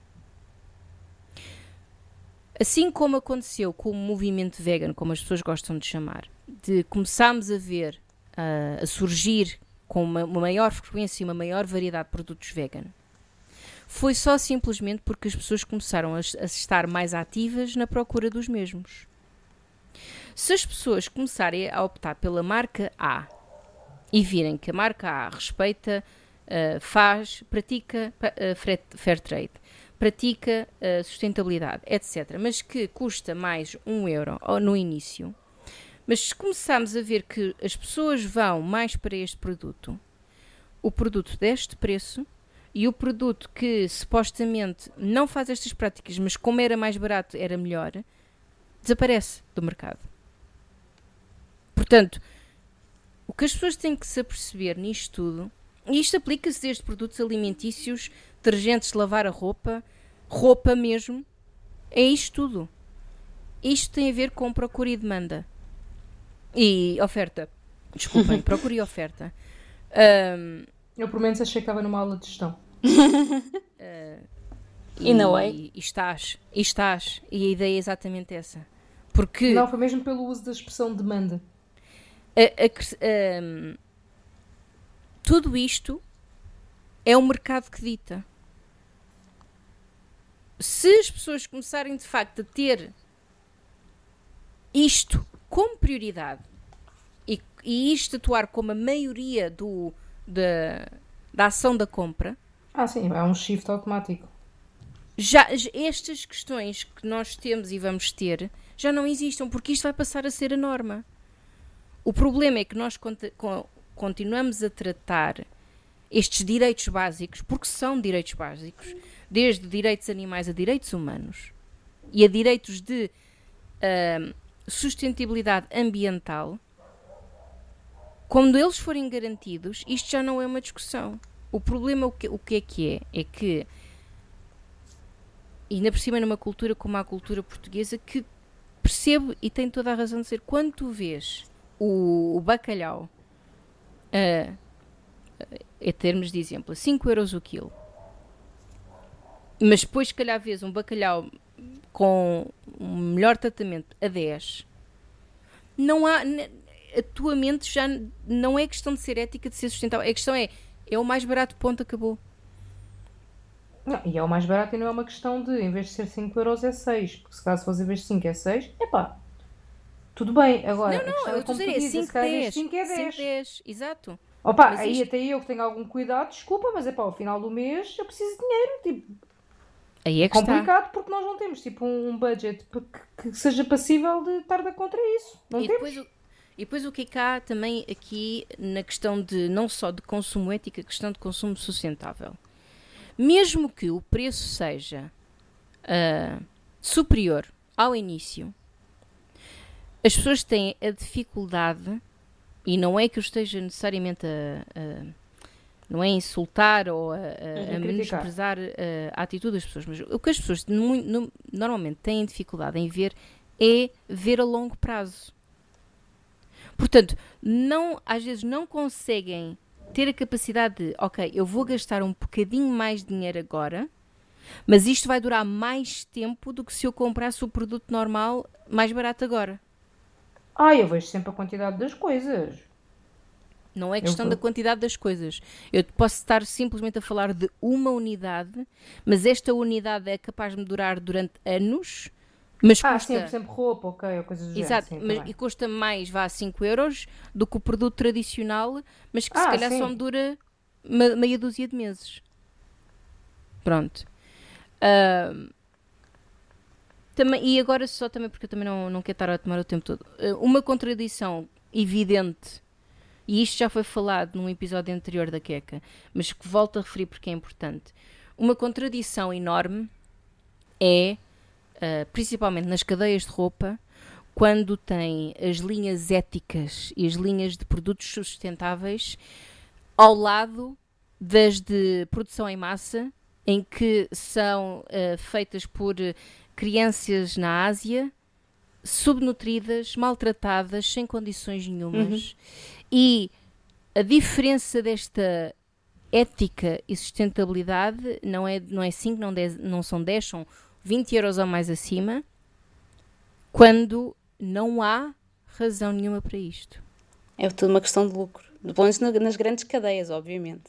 Assim como aconteceu com o movimento vegan, como as pessoas gostam de chamar, de começarmos a ver uh, a surgir com uma, uma, maior frequência e uma maior variedade de produtos vegan, foi só simplesmente porque as pessoas começaram a, a estar mais ativas na procura dos mesmos. Se as pessoas começarem a optar pela marca A e virem que a marca A respeita, uh, faz, pratica uh, fair trade, pratica uh, sustentabilidade, etc., mas que custa mais um euro no início, mas se começarmos a ver que as pessoas vão mais para este produto, o produto deste preço e o produto que supostamente não faz estas práticas, mas como era mais barato, era melhor, desaparece do mercado. Portanto, o que as pessoas têm que se aperceber nisto tudo, e isto aplica-se desde produtos alimentícios, detergentes de lavar a roupa, roupa mesmo, é isto tudo. Isto tem a ver com procura e demanda. E oferta. Desculpem, procura e oferta. Um, Eu, por menos, achei que estava numa aula de gestão. Uh, e, não é? E estás, e estás. E a ideia é exatamente essa. Porque... Não, foi mesmo pelo uso da expressão demanda a, a, um, tudo isto é o mercado que dita. Se as pessoas começarem de facto a ter isto como prioridade e, e isto atuar como a maioria do, da, da ação da compra. Ah, sim, é um shift automático. Já estas questões que nós temos e vamos ter já não existam, porque isto vai passar a ser a norma. O problema é que nós continuamos a tratar estes direitos básicos, porque são direitos básicos, desde direitos animais a direitos humanos e a direitos de uh, sustentabilidade ambiental, quando eles forem garantidos, isto já não é uma discussão. O problema, o que, o que é que é? É que, ainda por cima numa cultura como a cultura portuguesa, que percebo e tem toda a razão de ser, quando tu vês o, o bacalhau, uh, em termos de exemplo, 5 euros o quilo, mas depois, se calhar, vês um bacalhau com um melhor tratamento a 10, não há. A tua mente já não é questão de ser ética, de ser sustentável. A questão é: é o mais barato, ponto, acabou. Não, e é o mais barato e não é uma questão de, em vez de ser 5 euros, é 6. Porque se caso fosse em vez de 5 é 6, epá, tudo bem, agora. Não, não, eu estou a dizer, é 5, 10. 5 é 10. 10, exato. Opa, mas aí isto... até eu que tenho algum cuidado, desculpa, mas é pá, ao final do mês eu preciso de dinheiro. Tipo, aí é que complicado está. porque nós não temos tipo um budget que, seja passível de estar contra isso. Não e temos. Depois, e depois o que é que há também aqui na questão de não só de consumo ético, a questão de consumo sustentável. Mesmo que o preço seja uh, superior ao início, as pessoas têm a dificuldade, e não é que eu esteja necessariamente a, a não é insultar ou a, a, a menosprezar a, a, atitude das pessoas, mas o que as pessoas no, no, normalmente têm dificuldade em ver é ver a longo prazo. Portanto, não, às vezes não conseguem ter a capacidade de, ok, eu vou gastar um bocadinho mais de dinheiro agora, mas isto vai durar mais tempo do que se eu comprasse o produto normal mais barato agora. Ah, eu vejo sempre a quantidade das coisas. Não é questão da quantidade das coisas. Eu posso estar simplesmente a falar de uma unidade, mas esta unidade é capaz de me durar durante anos. Mas ah, custa... sempre, sempre roupa, ok, ou coisas do Exato, género. Sim, mas, e custa mais, vá, 5 euros do que o produto tradicional, mas que ah, se calhar sim. só me dura meia dúzia de meses. Pronto. Uh, também, e agora só também, porque eu também não, não quero estar a tomar o tempo todo. Uh, uma contradição evidente e isto já foi falado num episódio anterior da Queca, mas que volto a referir porque é importante. Uma contradição enorme é, uh, principalmente nas cadeias de roupa, quando tem as linhas éticas e as linhas de produtos sustentáveis ao lado das de produção em massa, em que são uh, feitas por crianças na Ásia, subnutridas, maltratadas, sem condições nenhumas. Uhum. E a diferença desta ética e sustentabilidade não é, não é 5, não, não são 10, são 20 euros ou mais acima, quando não há razão nenhuma para isto. É tudo uma questão de lucro. Menos nas grandes cadeias, obviamente.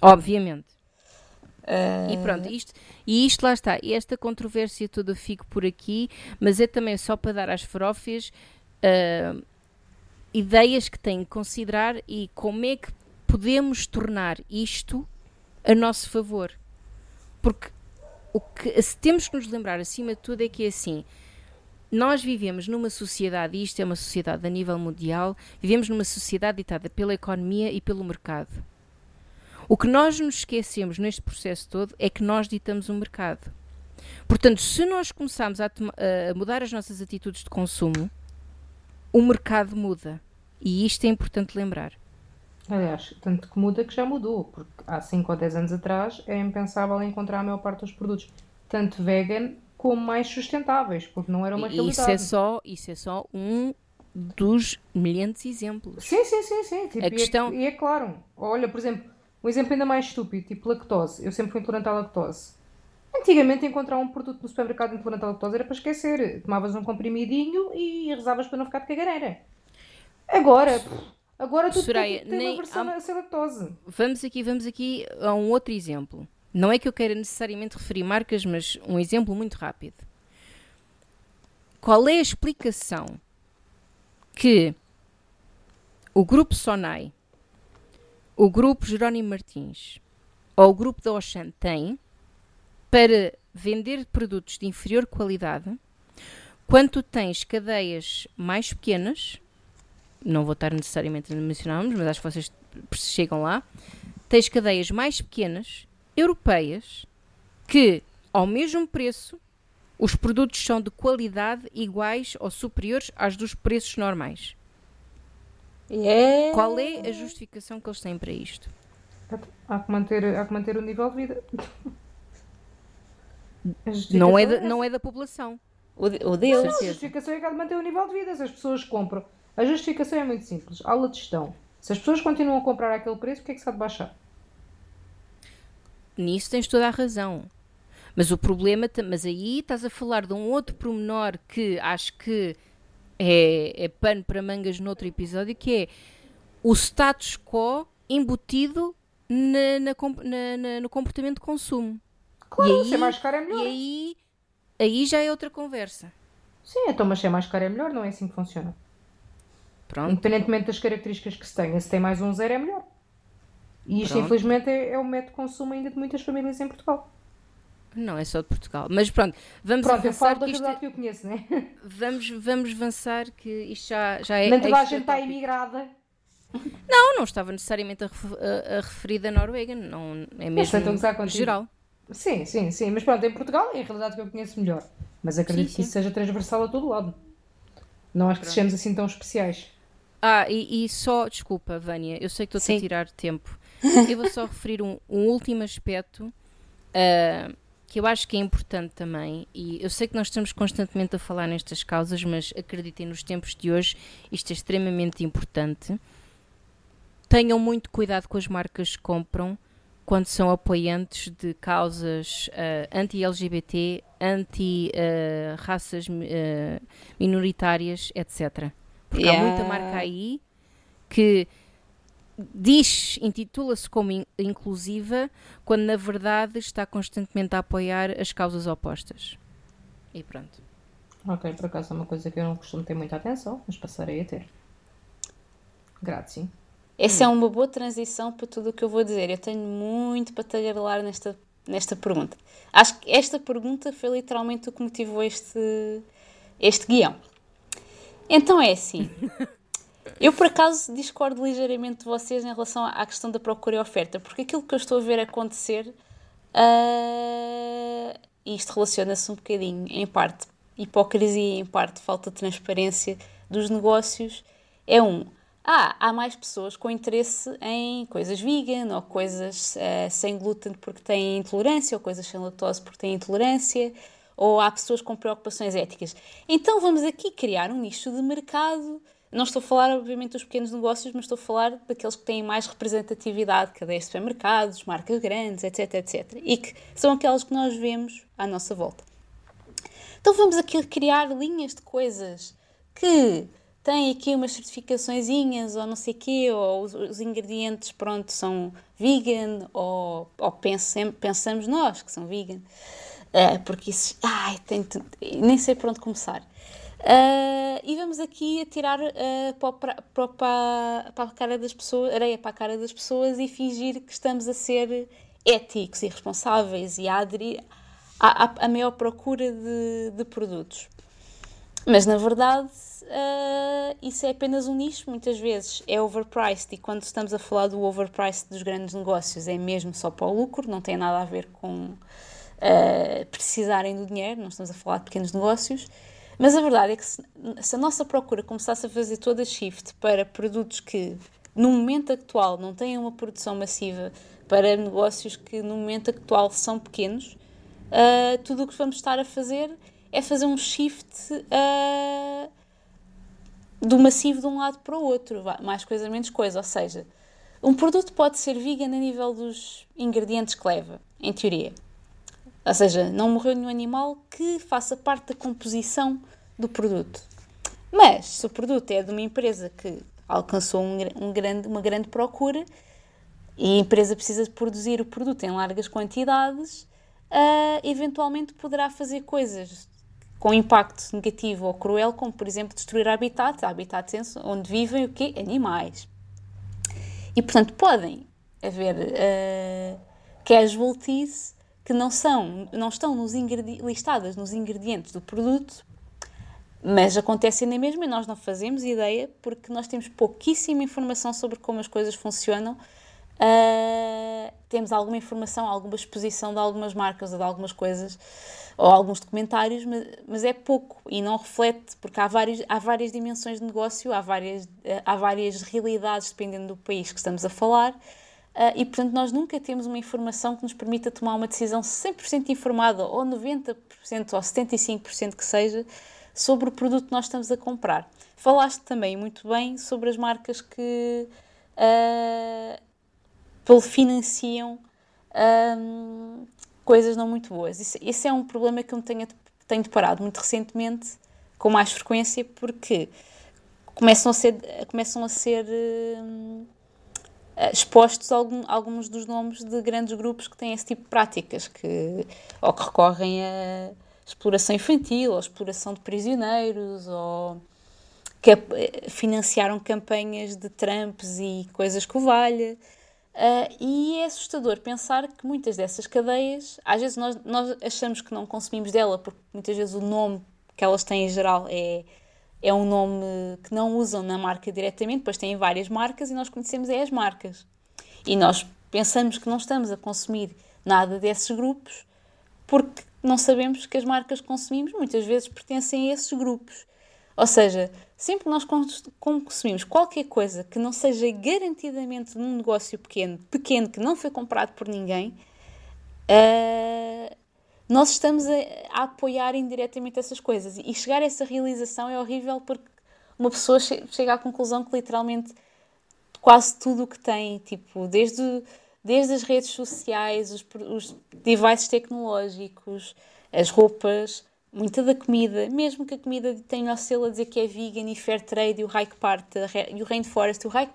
Obviamente. Uh... E pronto, isto, e isto lá está. E esta controvérsia toda fico por aqui, mas é também só para dar às farófias. Uh, ideias que têm que considerar e como é que podemos tornar isto a nosso favor. Porque o que temos que nos lembrar acima de tudo é que é assim. Nós vivemos numa sociedade, e isto é uma sociedade a nível mundial, vivemos numa sociedade ditada pela economia e pelo mercado. O que nós nos esquecemos neste processo todo é que nós ditamos o mercado. Portanto, se nós começarmos a, a mudar as nossas atitudes de consumo, o mercado muda. E isto é importante lembrar. Aliás, tanto que muda que já mudou, porque há 5 ou 10 anos atrás é impensável encontrar a maior parte dos produtos, tanto vegan como mais sustentáveis, porque não era uma e realidade. Isso é só, isso é só um dos milhares exemplos. Sim, sim, sim, sim. Tipo, a questão... E é, e é claro. Olha, por exemplo, um exemplo ainda mais estúpido, tipo lactose. Eu sempre fui intolerante à lactose. Antigamente encontrar um produto no supermercado intolerante à lactose era para esquecer. Tomavas um comprimidinho e rezavas para não ficar de cagareira. Agora, agora tu Soraya, tem, tem uma versão há... sem lactose. Vamos aqui, vamos aqui a um outro exemplo. Não é que eu queira necessariamente referir marcas, mas um exemplo muito rápido. Qual é a explicação que o grupo Sonai, o grupo Jerónimo Martins ou o grupo da Oxan tem para vender produtos de inferior qualidade quando tu tens cadeias mais pequenas não vou estar necessariamente a mencionar mas acho que vocês chegam lá. Tens cadeias mais pequenas, europeias, que ao mesmo preço os produtos são de qualidade iguais ou superiores aos dos preços normais. Yeah. Qual é a justificação que eles têm para isto? Há que manter, há que manter o nível de vida. Não é, da, não é da população. O, o deles. Não, a justificação é que há de manter o nível de vida. Se as pessoas compram a justificação é muito simples. Aula de gestão. Se as pessoas continuam a comprar aquele preço, o que é que se há de baixar? Nisso tens toda a razão. Mas o problema, mas aí estás a falar de um outro pormenor que acho que é, é pano para mangas noutro episódio, que é o status quo embutido na, na, na, no comportamento de consumo. Claro, e aí, se é mais caro é melhor. E aí, aí já é outra conversa. Sim, então, mas se é mais caro é melhor, não é assim que funciona. Pronto. Independentemente das características que se tenha, se tem mais um zero é melhor. E isto, pronto. infelizmente, é, é o método de consumo ainda de muitas famílias em Portugal. Não, é só de Portugal. Mas pronto, vamos pronto, avançar. Eu falo da realidade que eu conheço, né? Vamos, vamos avançar, que isto já, já é. Nem toda a gente está imigrada. Não, não estava necessariamente a, referir da Noruega, não é mesmo geral. Sim, sim, sim. Mas pronto, em Portugal é a realidade que eu conheço melhor. Mas acredito sim, sim. que isso seja transversal a todo lado. Não acho que sejamos assim tão especiais. Ah, e, e, só, desculpa, Vânia, eu sei que estou a tirar tempo. Eu vou só referir um, um último aspecto uh, que eu acho que é importante também, e eu sei que nós estamos constantemente a falar nestas causas, mas acreditem, nos tempos de hoje isto é extremamente importante. Tenham muito cuidado com as marcas que compram quando são apoiantes de causas uh, anti-LGBT, anti-raças uh, uh, minoritárias, etc. Porque yeah. há muita marca aí que diz, intitula-se como in inclusiva, quando na verdade está constantemente a apoiar as causas opostas. E pronto. Ok, por acaso é uma coisa que eu não costumo ter muita atenção, mas passarei a ter. Grazie. Essa hum. é uma boa transição para tudo o que eu vou dizer. Eu tenho muito para tagarelar nesta, nesta pergunta. Acho que esta pergunta foi literalmente o que motivou este, este guião. Então é assim. Eu, por acaso, discordo ligeiramente de vocês em relação à questão da procura e oferta, porque aquilo que eu estou a ver acontecer, uh, e isto relaciona-se um bocadinho, em parte, hipocrisia, em parte, falta de transparência dos negócios, é um. Ah, há mais pessoas com interesse em coisas vegan ou coisas uh, sem glúten porque têm intolerância, ou coisas sem lactose porque têm intolerância, ou há pessoas com preocupações éticas. Então vamos aqui criar um nicho de mercado não estou a falar, obviamente, dos pequenos negócios, mas estou a falar daqueles que têm mais representatividade, cadeias de supermercados, marcas grandes, etc, etc. E que são aquelas que nós vemos à nossa volta. Então vamos aqui criar linhas de coisas que têm aqui umas certificaçõezinhas ou não sei o quê, ou os, os, ingredientes, pronto, são vegan, ou, ou pensem, pensamos nós que são vegan. Uh, porque isso, ai, tem, nem sei por onde começar. Uh, e vamos aqui a tirar uh, para, para, para, a cara das pessoas, areia para a cara das pessoas e fingir que estamos a ser éticos e responsáveis e a aderir à, à maior procura de, de, produtos. Mas na verdade uh, isso é apenas um nicho, muitas vezes. É overpriced. E quando estamos a falar do overpriced dos grandes negócios é mesmo só para o lucro, não tem nada a ver com precisarem do dinheiro, não estamos a falar de pequenos negócios. Mas a verdade é que se, se a nossa procura começasse a fazer toda a shift para produtos que no momento atual não têm uma produção massiva, para negócios que no momento atual são pequenos, uh, tudo o que vamos estar a fazer é fazer um shift uh, do massivo de um lado para o outro, mais coisa menos coisa. Ou seja, um produto pode ser vegan a nível dos ingredientes que leva, em teoria. Ou seja, não morreu nenhum animal que faça parte da composição do produto. Mas, se o produto é de uma empresa que alcançou um, um grande, uma grande procura e a empresa precisa de produzir o produto em largas quantidades, uh, eventualmente poderá fazer coisas com impacto negativo ou cruel, como por exemplo destruir habitats, habitats onde vivem o quê? Animais. E portanto podem haver uh, casualties que não são, não estão nos listadas nos ingredientes do produto, mas acontecem na mesma e nós não fazemos ideia porque nós temos pouquíssima informação sobre como as coisas funcionam. Uh, temos alguma informação, alguma exposição de algumas marcas ou de algumas coisas ou alguns documentários, mas, mas é pouco e não reflete, porque há, vários, há várias dimensões de negócio, há várias, há várias realidades dependendo do país que estamos a falar. Uh, e, portanto, nós nunca temos uma informação que nos permita tomar uma decisão 100% informada, ou 90% ou 75% que seja, sobre o produto que nós estamos a comprar. Falaste também muito bem sobre as marcas que uh, financiam um, coisas não muito boas. Isso, esse é um problema que eu me tenho, tenho deparado muito recentemente, com mais frequência, porque começam a ser. Começam a ser eh, expostos algum, alguns dos nomes de grandes grupos que têm esse tipo de práticas, que, ou que recorrem a exploração infantil, ou exploração de prisioneiros, ou que eh, financiaram campanhas de Trumps e coisas que valha. Uh, e é assustador pensar que muitas dessas cadeias, às vezes nós, nós achamos que não consumimos dela, porque muitas vezes o nome que elas têm em geral é é um nome que não usam na marca diretamente, depois têm várias marcas e nós conhecemos é as marcas. E nós pensamos que não estamos a consumir nada desses grupos porque não sabemos que as marcas que consumimos muitas vezes pertencem a esses grupos. Ou seja, sempre que nós consumimos qualquer coisa que não seja garantidamente num negócio pequeno, pequeno que não foi comprado por ninguém, uh, nós estamos a, a, apoiar indiretamente essas coisas. E chegar a essa realização é horrível porque uma pessoa che chega à conclusão que literalmente quase tudo o que tem, tipo, desde, desde as redes sociais, os, os devices tecnológicos, as roupas, muita da comida, mesmo que a comida tenha o selo a dizer que é vegan e fair trade e o hike parta e o rainforest, o hike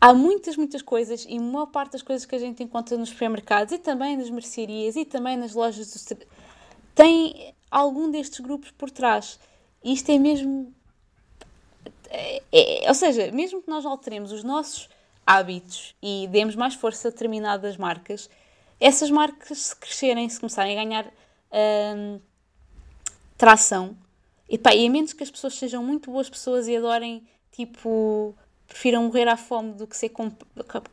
há muitas, muitas coisas e a maior parte das coisas que a gente encontra nos supermercados e também nas mercearias e também nas lojas do tem algum destes grupos por trás. Isto é mesmo. É, é, ou seja, mesmo que nós alteremos os nossos hábitos e demos mais força a determinadas marcas, essas marcas, se crescerem, se começarem a ganhar hum, tração, e, pá, e a menos que as pessoas sejam muito boas pessoas e adorem, tipo, prefiram morrer à fome do que ser comp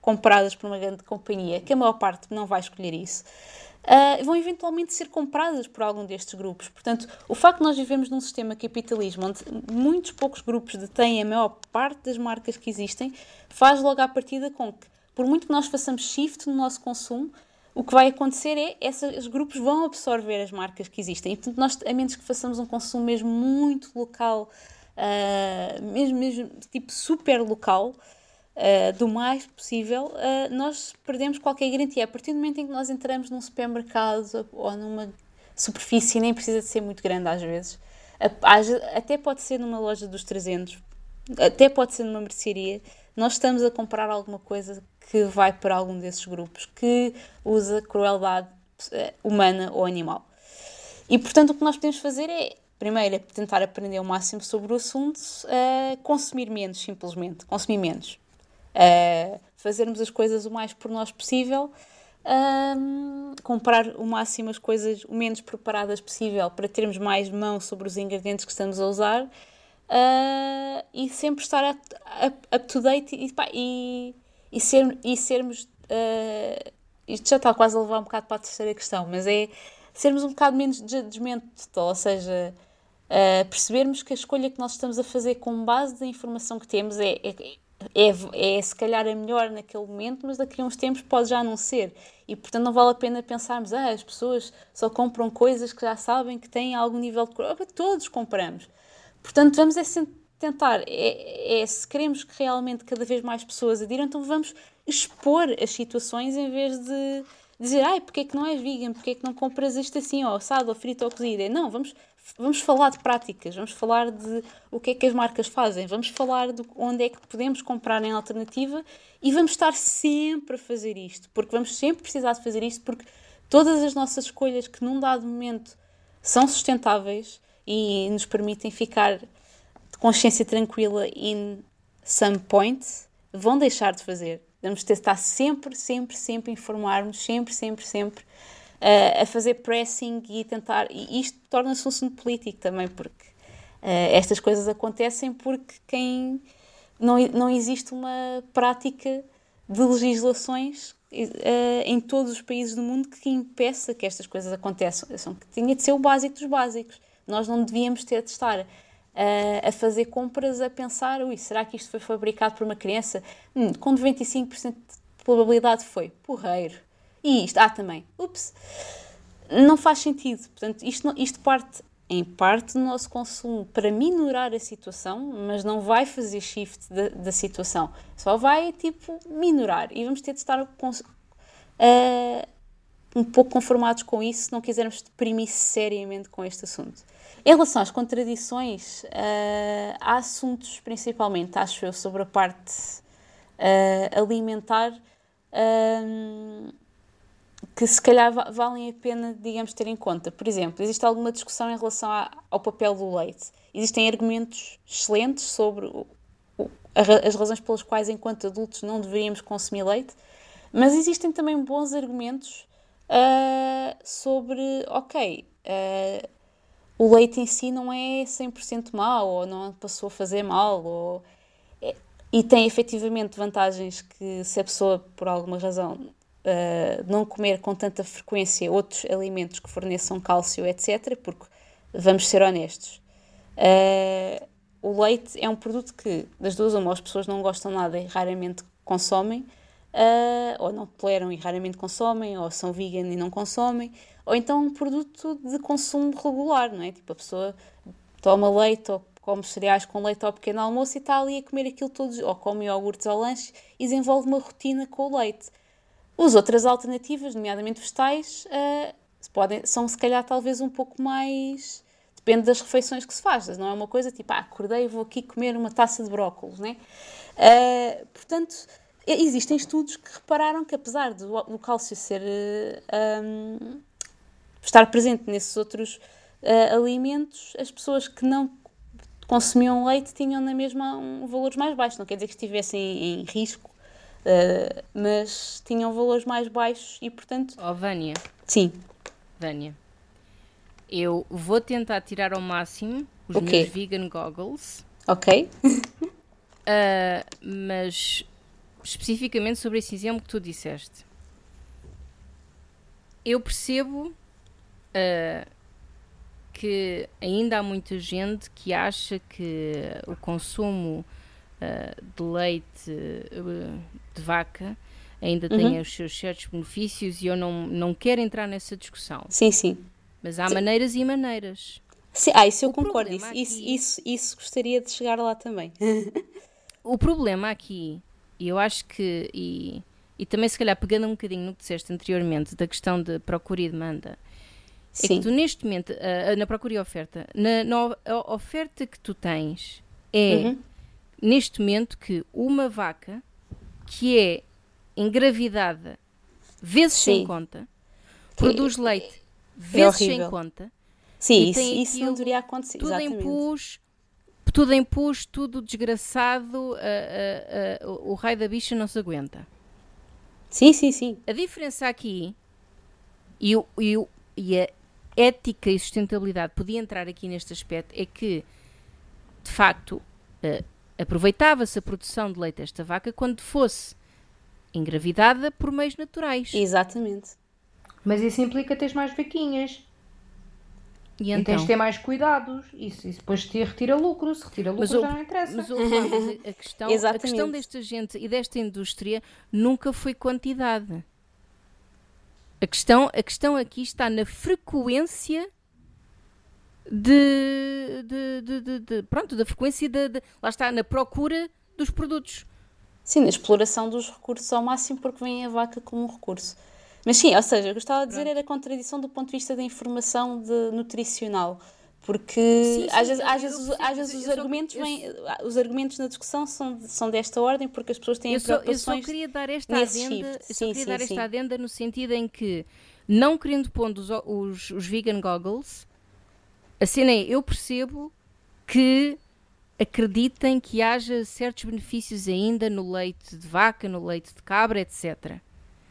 compradas por uma grande companhia, que a maior parte não vai escolher isso, uh, vão eventualmente ser compradas por algum destes grupos. Portanto, o facto de nós vivemos num sistema capitalismo onde muitos poucos grupos detêm a maior parte das marcas que existem, faz logo à partida com que, por muito que nós façamos shift no nosso consumo, o que vai acontecer é esses grupos vão absorver as marcas que existem. E, portanto, nós, a menos que façamos um consumo mesmo muito local, uh, mesmo, mesmo tipo super local, uh, do mais possível, uh, nós perdemos qualquer garantia. A partir do momento em que nós entramos num supermercado ou numa superfície, nem precisa de ser muito grande às vezes, até pode ser numa loja dos 300, até pode ser numa mercearia, nós estamos a comprar alguma coisa que vai para algum desses grupos que usa crueldade humana ou animal. E portanto o que nós podemos fazer é Primeiro é tentar aprender o máximo sobre o assunto, uh, consumir menos, simplesmente, consumir menos. Uh, fazermos as coisas o mais por nós possível, uh, comprar o máximo as coisas o menos preparadas possível para termos mais mão sobre os ingredientes que estamos a usar uh, e sempre estar up, up, up to date e, pá, e, e, ser, e sermos. isto já está quase a levar um bocado para a terceira questão, mas é sermos um bocado menos judgmental, ou seja, uh, percebermos que a escolha que nós estamos a fazer com base da informação que temos é, é, é, é, se calhar a melhor naquele momento, mas daqui a uns tempos pode já não ser. E portanto não vale a pena pensarmos, ah, as pessoas só compram coisas que já sabem que têm algum nível de. Todos compramos. Portanto, vamos é tentar, é, é, se queremos que realmente cada vez mais pessoas adiram, então vamos expor as situações em vez de dizer, ai, porque é que não és vegan, porque é que não compras isto assim, ou assado, ou frito, ou cozido. Não, vamos, vamos falar de práticas, vamos falar de o que é que as marcas fazem, vamos falar de onde é que podemos comprar em alternativa e vamos estar sempre a fazer isto, porque vamos sempre precisar de fazer isto, porque todas as nossas escolhas que num dado momento são sustentáveis e nos permitem ficar consciência tranquila in some point, vão deixar de fazer. Vamos ter de estar sempre, sempre, sempre a informar-nos, sempre, sempre, sempre uh, a fazer pressing e tentar. E isto torna-se um assunto político também, porque uh, estas coisas acontecem porque quem. Não, não existe uma prática de legislações uh, em todos os países do mundo que impeça que estas coisas aconteçam. Que tinha de ser o básico dos básicos. Nós não devíamos ter de estar a fazer compras a pensar, ui, será que isto foi fabricado por uma criança? Hum, com 95% de probabilidade foi. Porreiro. E isto, ah, também. Ups. Não faz sentido. Portanto, isto, isto parte em parte do nosso consumo para minorar a situação, mas não vai fazer shift da, da situação. Só vai, tipo, minorar. E vamos ter de estar uh, um pouco conformados com isso se não quisermos deprimir seriamente com este assunto. Em relação às contradições, uh, há assuntos, principalmente, acho eu, sobre a parte uh, alimentar, uh, que se calhar valem a pena, digamos, ter em conta. Por exemplo, existe alguma discussão em relação a, ao papel do leite. Existem argumentos excelentes sobre o, o, as razões pelas quais, enquanto adultos, não deveríamos consumir leite, mas existem também bons argumentos sobre, ok, o leite em si não é 100% mau, ou não passou a fazer mal, ou... É... e tem efetivamente vantagens que se a pessoa, por alguma razão, uh, não comer com tanta frequência outros alimentos que forneçam cálcio, etc., porque, vamos ser honestos, uh, o leite é um produto que, das duas uma, as pessoas não gostam nada e raramente consomem, uh, ou não toleram e raramente consomem, ou são vegan e não consomem, ou então um produto de consumo regular, não é? Tipo, a pessoa toma leite ou come cereais com leite ao pequeno almoço e está ali a comer aquilo todos, ou come iogurtes ao lanche e desenvolve uma rotina com o leite. As outras alternativas, nomeadamente vegetais, uh, podem, são se calhar talvez um pouco mais. Depende das refeições que se faz, não é uma coisa tipo, ah, acordei e vou aqui comer uma taça de brócolis, né? Uh, portanto, existem estudos que repararam que apesar do, do cálcio ser uh, estar presente nesses outros uh, alimentos, as pessoas que não consumiam leite tinham na mesma um, valores mais baixos. Não quer dizer que estivessem em, em risco, uh, mas tinham valores mais baixos e, portanto. Oh, Vânia. Sim. Vânia. Eu vou tentar tirar ao máximo os okay. meus vegan goggles. Ok. uh, mas especificamente sobre esse exemplo que tu disseste. Eu percebo uh, que ainda há muita gente que acha que o consumo uh, de leite uh, de vaca ainda uhum. tem os seus certos benefícios e eu não, não quero entrar nessa discussão. Sim, sim. Mas há sim. maneiras e maneiras. Sim, ah, isso eu o concordo. Isso, aqui... isso, isso, isso gostaria de chegar lá também. o problema aqui, e eu acho que, e, e também se calhar pegando um bocadinho no que disseste anteriormente, da questão de procura e demanda, Sim. É que tu neste momento, na procura e oferta, na, na oferta que tu tens é uhum. neste momento que uma vaca que é engravidada vezes Sim. sem conta produz leite é vezes é sem conta. Sim, isso, isso não deveria acontecer. Tudo Exatamente. em pus, tudo em pus, tudo desgraçado, o raio da bicha não se aguenta. Sim, sim, sim. A diferença aqui e, o, e, o, e a ética e sustentabilidade podia entrar aqui neste aspecto é que, de facto, uh, aproveitava-se a produção de leite desta vaca quando fosse engravidada por meios naturais. Exatamente. Mas isso implica ter mais vaquinhas. E, então? e tens de ter mais cuidados. Isso, isso depois te retira lucro. Se retira lucro, já não interessa. Mas, mas a, questão, a questão desta gente e desta indústria nunca foi quantidade. A questão, a questão aqui está na frequência de, de, de, de pronto, da frequência de, de, lá está, na procura dos produtos. Sim, na exploração dos recursos ao máximo porque vem a vaca como um recurso. Mas sim, ou seja, eu gostava de dizer era a contradição do ponto de vista da informação de, nutricional. Porque sim, sim, às vezes, às vezes, às vezes os, argumentos vêm, os argumentos na discussão são, são desta ordem porque as pessoas têm eu só, preocupações. Eu só queria dar esta adenda, sim, só queria dar esta adenda no sentido em que, não querendo pôr os, os, os vegan goggles, a cena é, eu percebo que acreditem que haja certos benefícios ainda no leite de vaca, no leite de cabra, etc.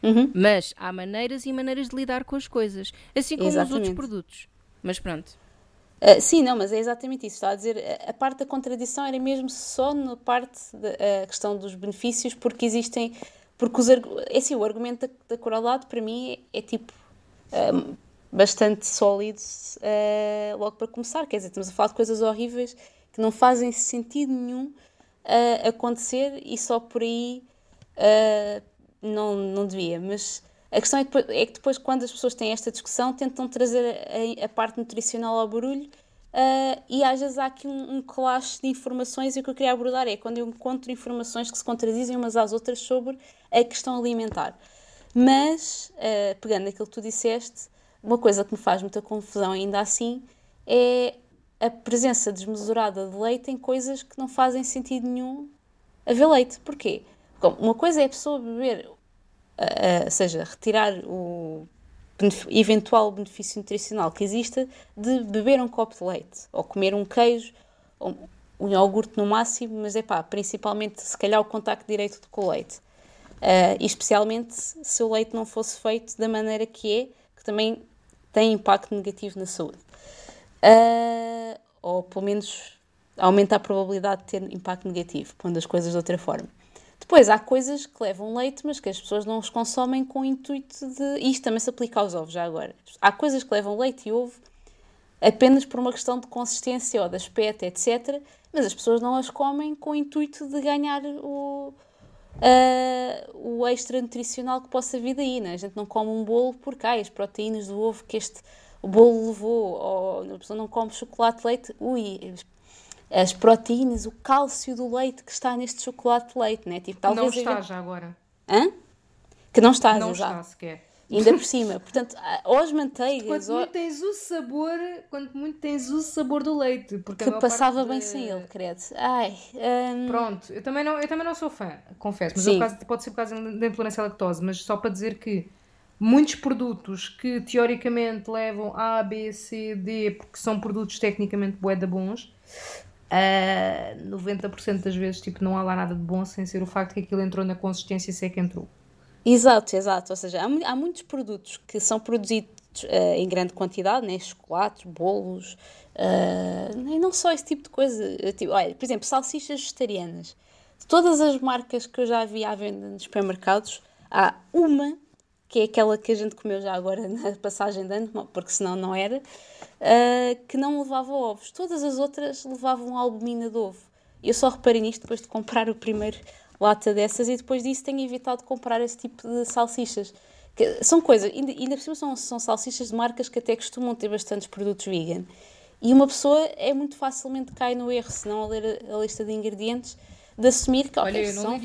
Uhum. Mas há maneiras e maneiras de lidar com as coisas, assim como Exatamente. os outros produtos. Mas pronto. Uh, sim, não, mas é exatamente isso. Está a dizer, a parte da contradição era mesmo só na parte da questão dos benefícios, porque existem. Porque os, é assim, o argumento da, da Coralado, para mim, é, é tipo. Um, bastante sólido uh, logo para começar. Quer dizer, estamos a falar de coisas horríveis que não fazem sentido nenhum uh, acontecer e só por aí uh, não, não devia. Mas a questão é é que depois, quando as pessoas têm esta discussão, tentam trazer a, a parte nutricional ao barulho uh, e às vezes há aqui um, um clash de informações e o que eu queria abordar é quando eu encontro informações que se contradizem umas às outras sobre a questão alimentar. Mas, uh, pegando aquilo que tu disseste, uma coisa que me faz muita confusão ainda assim é a presença desmesurada de leite em coisas que não fazem sentido nenhum haver leite. Porquê? Uma coisa é a pessoa beber ou seja, retirar o eventual benefício nutricional que exista de beber um copo de leite ou comer um queijo ou um iogurte no máximo, mas é pá, principalmente se calhar o contacto direito com o leite. Uh, especialmente se o leite não fosse feito da maneira que é, que também tem impacto negativo na saúde. Uh, ou pelo menos aumenta a probabilidade de ter impacto negativo, pondo as coisas de outra forma. Depois há coisas que levam leite, mas que as pessoas não os consomem com o intuito de. Isto também se aplica aos ovos, já agora. Há coisas que levam leite e ovo apenas por uma questão de consistência ou de aspecto, etc. Mas as pessoas não as comem com o intuito de ganhar o, uh, o extra nutricional que possa vir daí. Né? A gente não come um bolo porque ai, as proteínas do ovo que este bolo levou, ou a pessoa não come chocolate leite, ui, as proteínas, o cálcio do leite que está neste chocolate de leite, né? Tipo, talvez não está já agora. Hã? Que não está, Não exato. está sequer. Ainda por cima. Portanto, ou as manteigas. Quanto ou... muito tens o sabor, quanto muito tens o sabor do leite. Porque que passava bem de... sem ele, credo. Ai, um... Pronto, eu também, não, eu também não sou fã, confesso, mas caso, pode ser por causa da intolerância à lactose, mas só para dizer que muitos produtos que teoricamente levam A, B, C, D, porque são produtos tecnicamente boeda bons, uh, 90% das vezes tipo, não há lá nada de bom sem ser o facto que aquilo entrou na consistência se é que entrou. Exato, exato. Ou seja, há, há muitos produtos que são produzidos uh, em grande quantidade, né? chocolates, bolos, uh, e não só esse tipo de coisa. Tipo, olha, por exemplo, salsichas vegetarianas. De todas as marcas que eu já vi à venda nos supermercados, há uma, que é aquela que a gente comeu já agora na passagem de ano, porque senão não era, uh, que não levava ovos. Todas as outras levavam albumina de ovo. Eu só reparei nisto depois de comprar o primeiro lata dessas e depois disso tenho evitado comprar esse tipo de salsichas. Que são coisas, ainda, ainda por cima são, são salsichas de marcas que até costumam ter bastantes produtos vegan. E uma pessoa é muito facilmente cai no erro, se não a ler a, a lista de ingredientes, de assumir que Olha, são,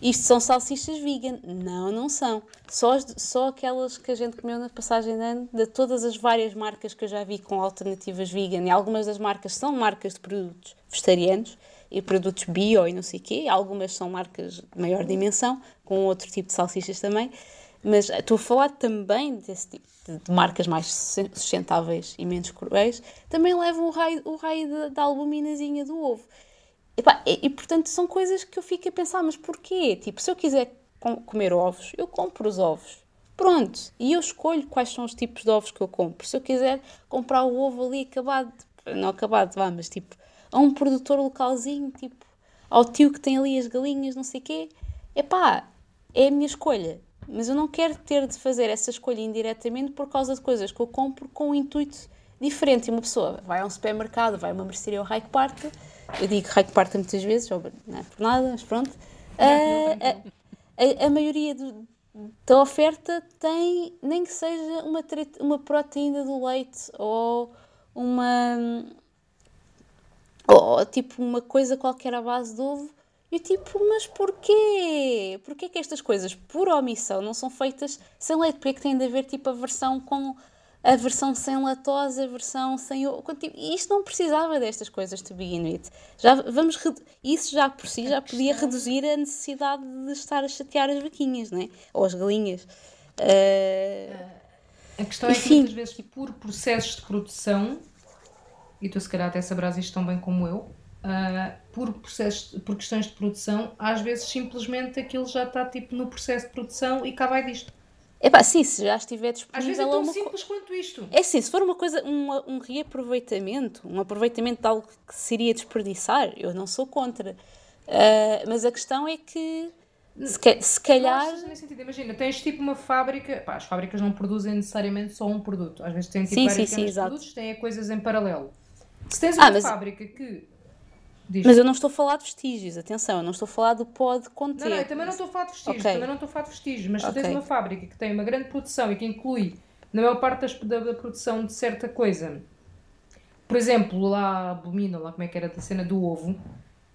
isto são salsichas vegan. Não, não são. Só, só aquelas que a gente comeu na passagem de ano, de todas as várias marcas que eu já vi com alternativas vegan. E algumas das marcas são marcas de produtos vegetarianos e produtos bio e não sei o quê. Algumas são marcas de maior dimensão, com outro tipo de salsichas também. Mas estou a falar também desse tipo de marcas mais sustentáveis e menos cruéis, também levam o raio, o raio da albuminazinha do ovo. E, pá, e, e, portanto são coisas que eu fico a pensar, mas porquê? Tipo, se eu quiser com, comer ovos, eu compro os ovos. Pronto. E eu escolho quais são os tipos de ovos que eu compro. Se eu quiser comprar o ovo ali acabado, não acabado, vá, mas tipo, a um produtor localzinho, tipo, ao tio que tem ali as galinhas, não sei o quê, epá, é a minha escolha. Mas eu não quero ter de fazer essa escolha indiretamente por causa de coisas que eu compro com um intuito diferente. Uma pessoa vai a um supermercado, vai a uma mercearia ao Raik Parta, eu digo Raik Parta muitas vezes, não é por nada, mas pronto. A, a, a maioria do, da oferta tem, nem que seja uma, uma proteína do leite ou uma, ou tipo uma coisa qualquer à base de ovo. E tipo, mas porquê? Porquê que estas coisas, por omissão, não são feitas sem leite? Porquê que tem de haver tipo a versão com a versão sem latose, a versão sem? Tipo, isto não precisava destas coisas to begin with. Já, vamos, isso já por si já podia reduzir a necessidade de estar a chatear as vaquinhas, né? Ou as galinhas. Uh... A questão Enfim. é que muitas vezes, por processos de produção, e tu se calhar até saberás isto tão bem como eu, uh, por, processo, por questões de produção, às vezes simplesmente aquilo já está tipo no processo de produção e cá vai disto. Epá, sim, se já estiver disponível. Às vezes é tão uma... simples quanto isto. É sim, se for uma coisa, um, um reaproveitamento, um aproveitamento de algo que se iria desperdiçar, eu não sou contra. Uh, mas a questão é que se, se calhar. sentido. Imagina, tens tipo uma fábrica. Pá, as fábricas não produzem necessariamente só um produto. Às vezes têm tipo sim, vários sim, sim, produtos, têm coisas em paralelo. Se tens uma ah, mas... fábrica que. Diz. Mas eu não estou a falar de vestígios, atenção, eu não estou a falar do pode conter. Não, não, eu também não estou a falar de vestígios, okay. também não estou a falar de vestígios, mas okay. se tens uma fábrica que tem uma grande produção e que inclui, na maior parte das, da, da, produção de certa coisa, por exemplo, lá abomina, lá como é que era da cena do ovo,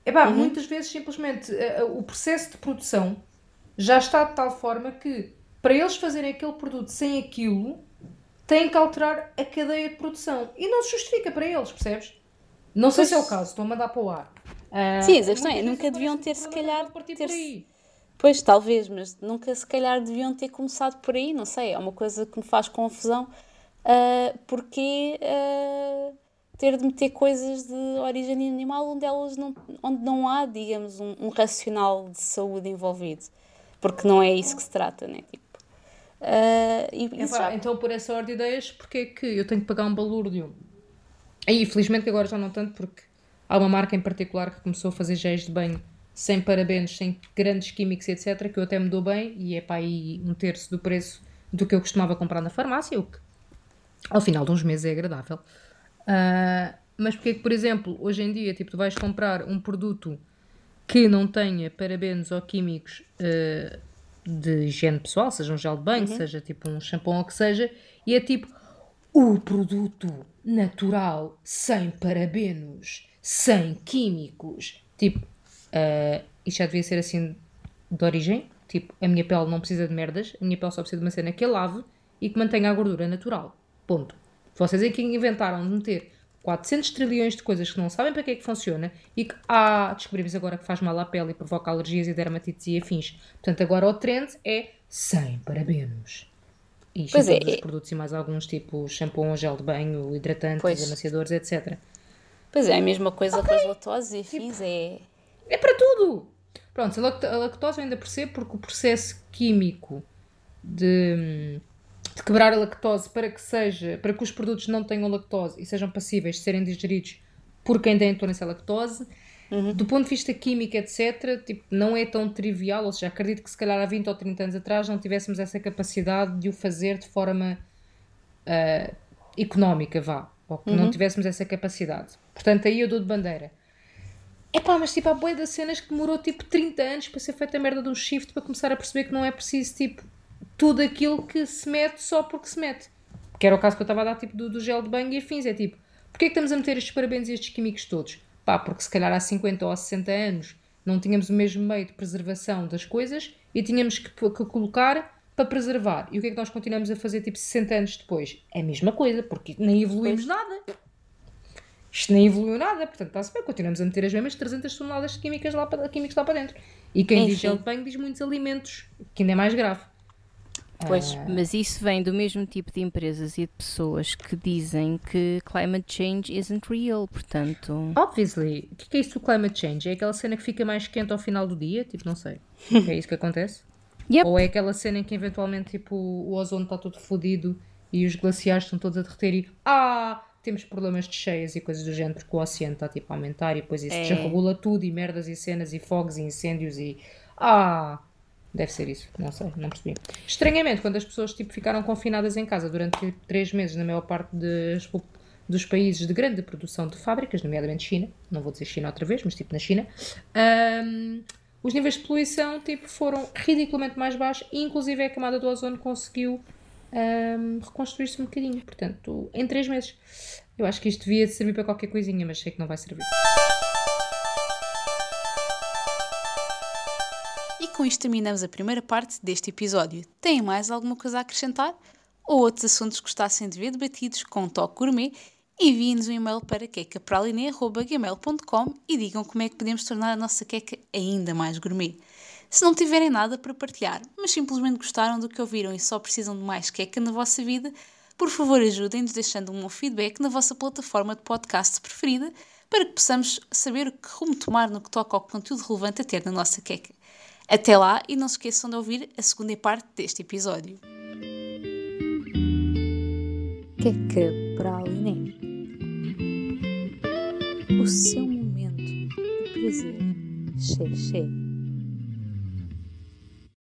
é pá, uhum. muitas vezes simplesmente uh, o processo de produção já está de tal forma que para eles fazerem aquele produto sem aquilo, têm que alterar a cadeia de produção. E não se justifica para eles, percebes? Não sei pois... se é o caso, estou a mandar para o ar. Uh, Sim, a questão é, nunca deviam ter se calhar. Ter -se... Pois, talvez, mas nunca se calhar deviam ter começado por aí, não sei, é uma coisa que me faz confusão. Uh, porque uh, ter de meter coisas de origem animal onde, elas não, onde não há, digamos, um, um racional de saúde envolvido? Porque não é isso que se trata, né? Tipo, Uh, e, é, pá, Então, por essa ordem de ideias, porque é que eu tenho que pagar um balúrdio? Aí, felizmente que agora já não tanto, porque há uma marca em particular que começou a fazer géis de banho sem parabenos, sem grandes químicos, etc., que eu até me dou bem, e é para aí um terço do preço do que eu costumava comprar na farmácia, o que ao final de uns meses é agradável. Uh, mas porque é que, por exemplo, hoje em dia, tipo, tu vais comprar um produto que não tenha parabenos ou químicos uh, de higiene pessoal, seja um gel de banho, uhum. seja tipo um shampoo ou o que seja, e é tipo o produto natural, sem parabenos, sem químicos. Tipo, uh, isto já devia ser assim de origem. Tipo, a minha pele não precisa de merdas, a minha pele só precisa de uma cena que a lave e que mantenha a gordura natural. Ponto. Vocês é que inventaram de meter 400 trilhões de coisas que não sabem para que é que funciona e que, ah, descobrimos agora que faz mal à pele e provoca alergias e dermatites e afins. Portanto, agora o trend é sem parabenos. E pois é, é. produtos e mais alguns, tipo shampoo, gel de banho, hidratantes, pois. amaciadores, etc. Pois é, a mesma coisa okay. com as lactose e tipo, é... É para tudo! Pronto, a lactose eu ainda percebo porque o processo químico de de quebrar a lactose para que seja, para que os produtos não tenham lactose e sejam passíveis de serem digeridos por quem tem intolerância à lactose. Uhum. Do ponto de vista químico, etc., tipo, não é tão trivial, ou seja, acredito que se calhar há 20 ou 30 anos atrás não tivéssemos essa capacidade de o fazer de forma uh, económica, vá, ou que uhum. não tivéssemos essa capacidade. Portanto, aí eu dou de bandeira. É pá, mas tipo, há boia das cenas que demorou tipo 30 anos para ser feita a merda de um shift para começar a perceber que não é preciso, tipo, tudo aquilo que se mete só porque se mete. Que era o caso que eu estava a dar tipo do, do gel de banho e afins. É tipo, porquê é que estamos a meter estes parabéns e estes químicos todos? Pá, porque se calhar há 50 ou 60 anos não tínhamos o mesmo meio de preservação das coisas e tínhamos que, que colocar para preservar. E o que é que nós continuamos a fazer tipo 60 anos depois? É a mesma coisa, porque nem evoluímos nada. Isto nem evoluiu nada, portanto está-se bem, continuamos a meter as mesmas 300 toneladas de químicas lá para, químicos lá para dentro. E quem Enfim. diz gel de banho diz muitos alimentos, que ainda é mais grave. Pois, uh... mas isso vem do mesmo tipo de empresas e de pessoas que dizem que climate change isn't real, portanto. Obviously. O que é isso do climate change? É aquela cena que fica mais quente ao final do dia? Tipo, não sei. É isso que acontece? Yep. Ou é aquela cena em que eventualmente tipo, o ozono está todo fodido e os glaciares estão todos a derreter e ah, temos problemas de cheias e coisas do género porque o oceano está tipo a aumentar e depois isso é. desregula tudo e merdas e cenas e fogos e incêndios e ah, Deve ser isso, não sei, não percebi. Estranhamente, quando as pessoas tipo, ficaram confinadas em casa durante três meses na maior parte dos países de grande produção de fábricas, nomeadamente China, não vou dizer China outra vez, mas tipo na China, um, os níveis de poluição tipo, foram ridiculamente mais baixos e inclusive a camada do ozono conseguiu um, reconstruir-se um bocadinho. Portanto, em três meses. Eu acho que isto devia servir para qualquer coisinha, mas sei que não vai servir. Com isto terminamos a primeira parte deste episódio. Têm mais alguma coisa a acrescentar? Ou outros assuntos que gostassem de ver debatidos com um toque gourmet? Enviem-nos um e-mail para quecapraline.gmail.com e digam como é que podemos tornar a nossa queca ainda mais gourmet. Se não tiverem nada para partilhar, mas simplesmente gostaram do que ouviram e só precisam de mais queca na vossa vida, por favor ajudem-nos deixando um feedback na vossa plataforma de podcast preferida para que possamos saber o que rumo tomar no que toca ao conteúdo relevante a ter na nossa queca. Até lá e não se esqueçam de ouvir a segunda parte deste episódio. Queca para Aliné. O seu momento de prazer. Xé, xé.